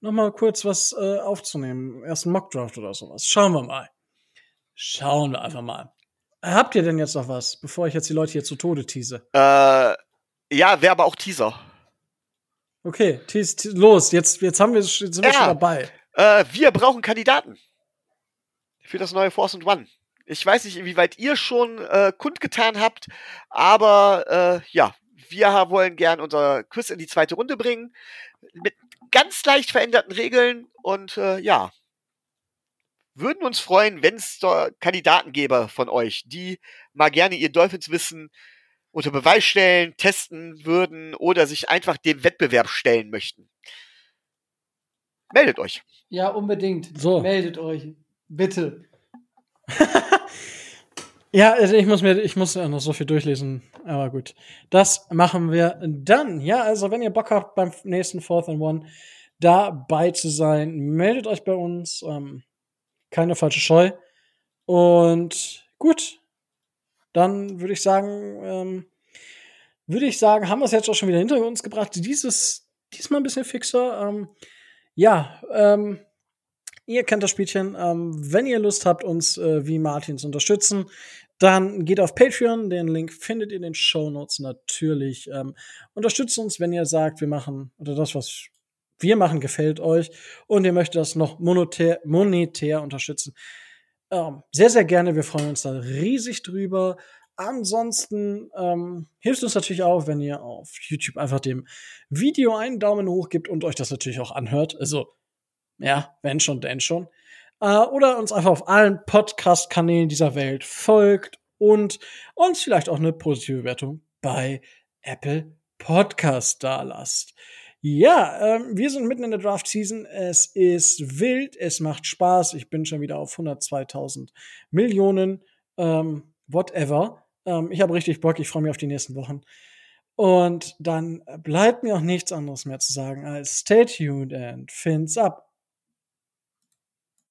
[SPEAKER 1] noch mal kurz was äh, aufzunehmen. Erst ein Mockdraft oder sowas. Schauen wir mal. Schauen wir einfach mal. Habt ihr denn jetzt noch was, bevor ich jetzt die Leute hier zu Tode tease?
[SPEAKER 3] Äh, ja, wäre aber auch Teaser.
[SPEAKER 1] Okay, tease, tease, los, jetzt, jetzt haben wir, jetzt sind wir schon dabei.
[SPEAKER 3] Äh, wir brauchen Kandidaten für das neue Force and One. Ich weiß nicht, inwieweit ihr schon äh, kundgetan habt, aber äh, ja, wir wollen gern unser Quiz in die zweite Runde bringen. Mit ganz leicht veränderten Regeln und äh, ja, würden uns freuen, wenn es Kandidaten gäbe von euch, die mal gerne ihr Dolphins wissen unter Beweis stellen, testen würden oder sich einfach dem Wettbewerb stellen möchten. Meldet euch.
[SPEAKER 2] Ja, unbedingt. So. Meldet euch. Bitte. [LAUGHS]
[SPEAKER 1] ja, also ich muss mir, ich muss noch so viel durchlesen. Aber gut. Das machen wir dann. Ja, also wenn ihr Bock habt, beim nächsten Fourth and One dabei zu sein, meldet euch bei uns. Ähm, keine falsche Scheu. Und gut, dann würde ich sagen, ähm, würde ich sagen, haben wir es jetzt auch schon wieder hinter uns gebracht. Dieses, diesmal ein bisschen fixer. Ähm, ja, ähm, ihr kennt das Spielchen. Ähm, wenn ihr Lust habt, uns äh, wie Martin zu unterstützen, dann geht auf Patreon. Den Link findet ihr in den Show Notes natürlich. Ähm, unterstützt uns, wenn ihr sagt, wir machen, oder das, was wir machen, gefällt euch und ihr möchtet das noch monetär, monetär unterstützen. Ähm, sehr, sehr gerne. Wir freuen uns da riesig drüber. Ansonsten ähm, hilft uns natürlich auch, wenn ihr auf YouTube einfach dem Video einen Daumen hoch gibt und euch das natürlich auch anhört. Also, ja, wenn schon, denn schon. Äh, oder uns einfach auf allen Podcast-Kanälen dieser Welt folgt und uns vielleicht auch eine positive Bewertung bei Apple Podcast da lasst. Ja, ähm, wir sind mitten in der Draft Season. Es ist wild, es macht Spaß. Ich bin schon wieder auf 102.000 Millionen, ähm, whatever. Ähm, ich habe richtig Bock. Ich freue mich auf die nächsten Wochen. Und dann bleibt mir auch nichts anderes mehr zu sagen als stay tuned and fins up.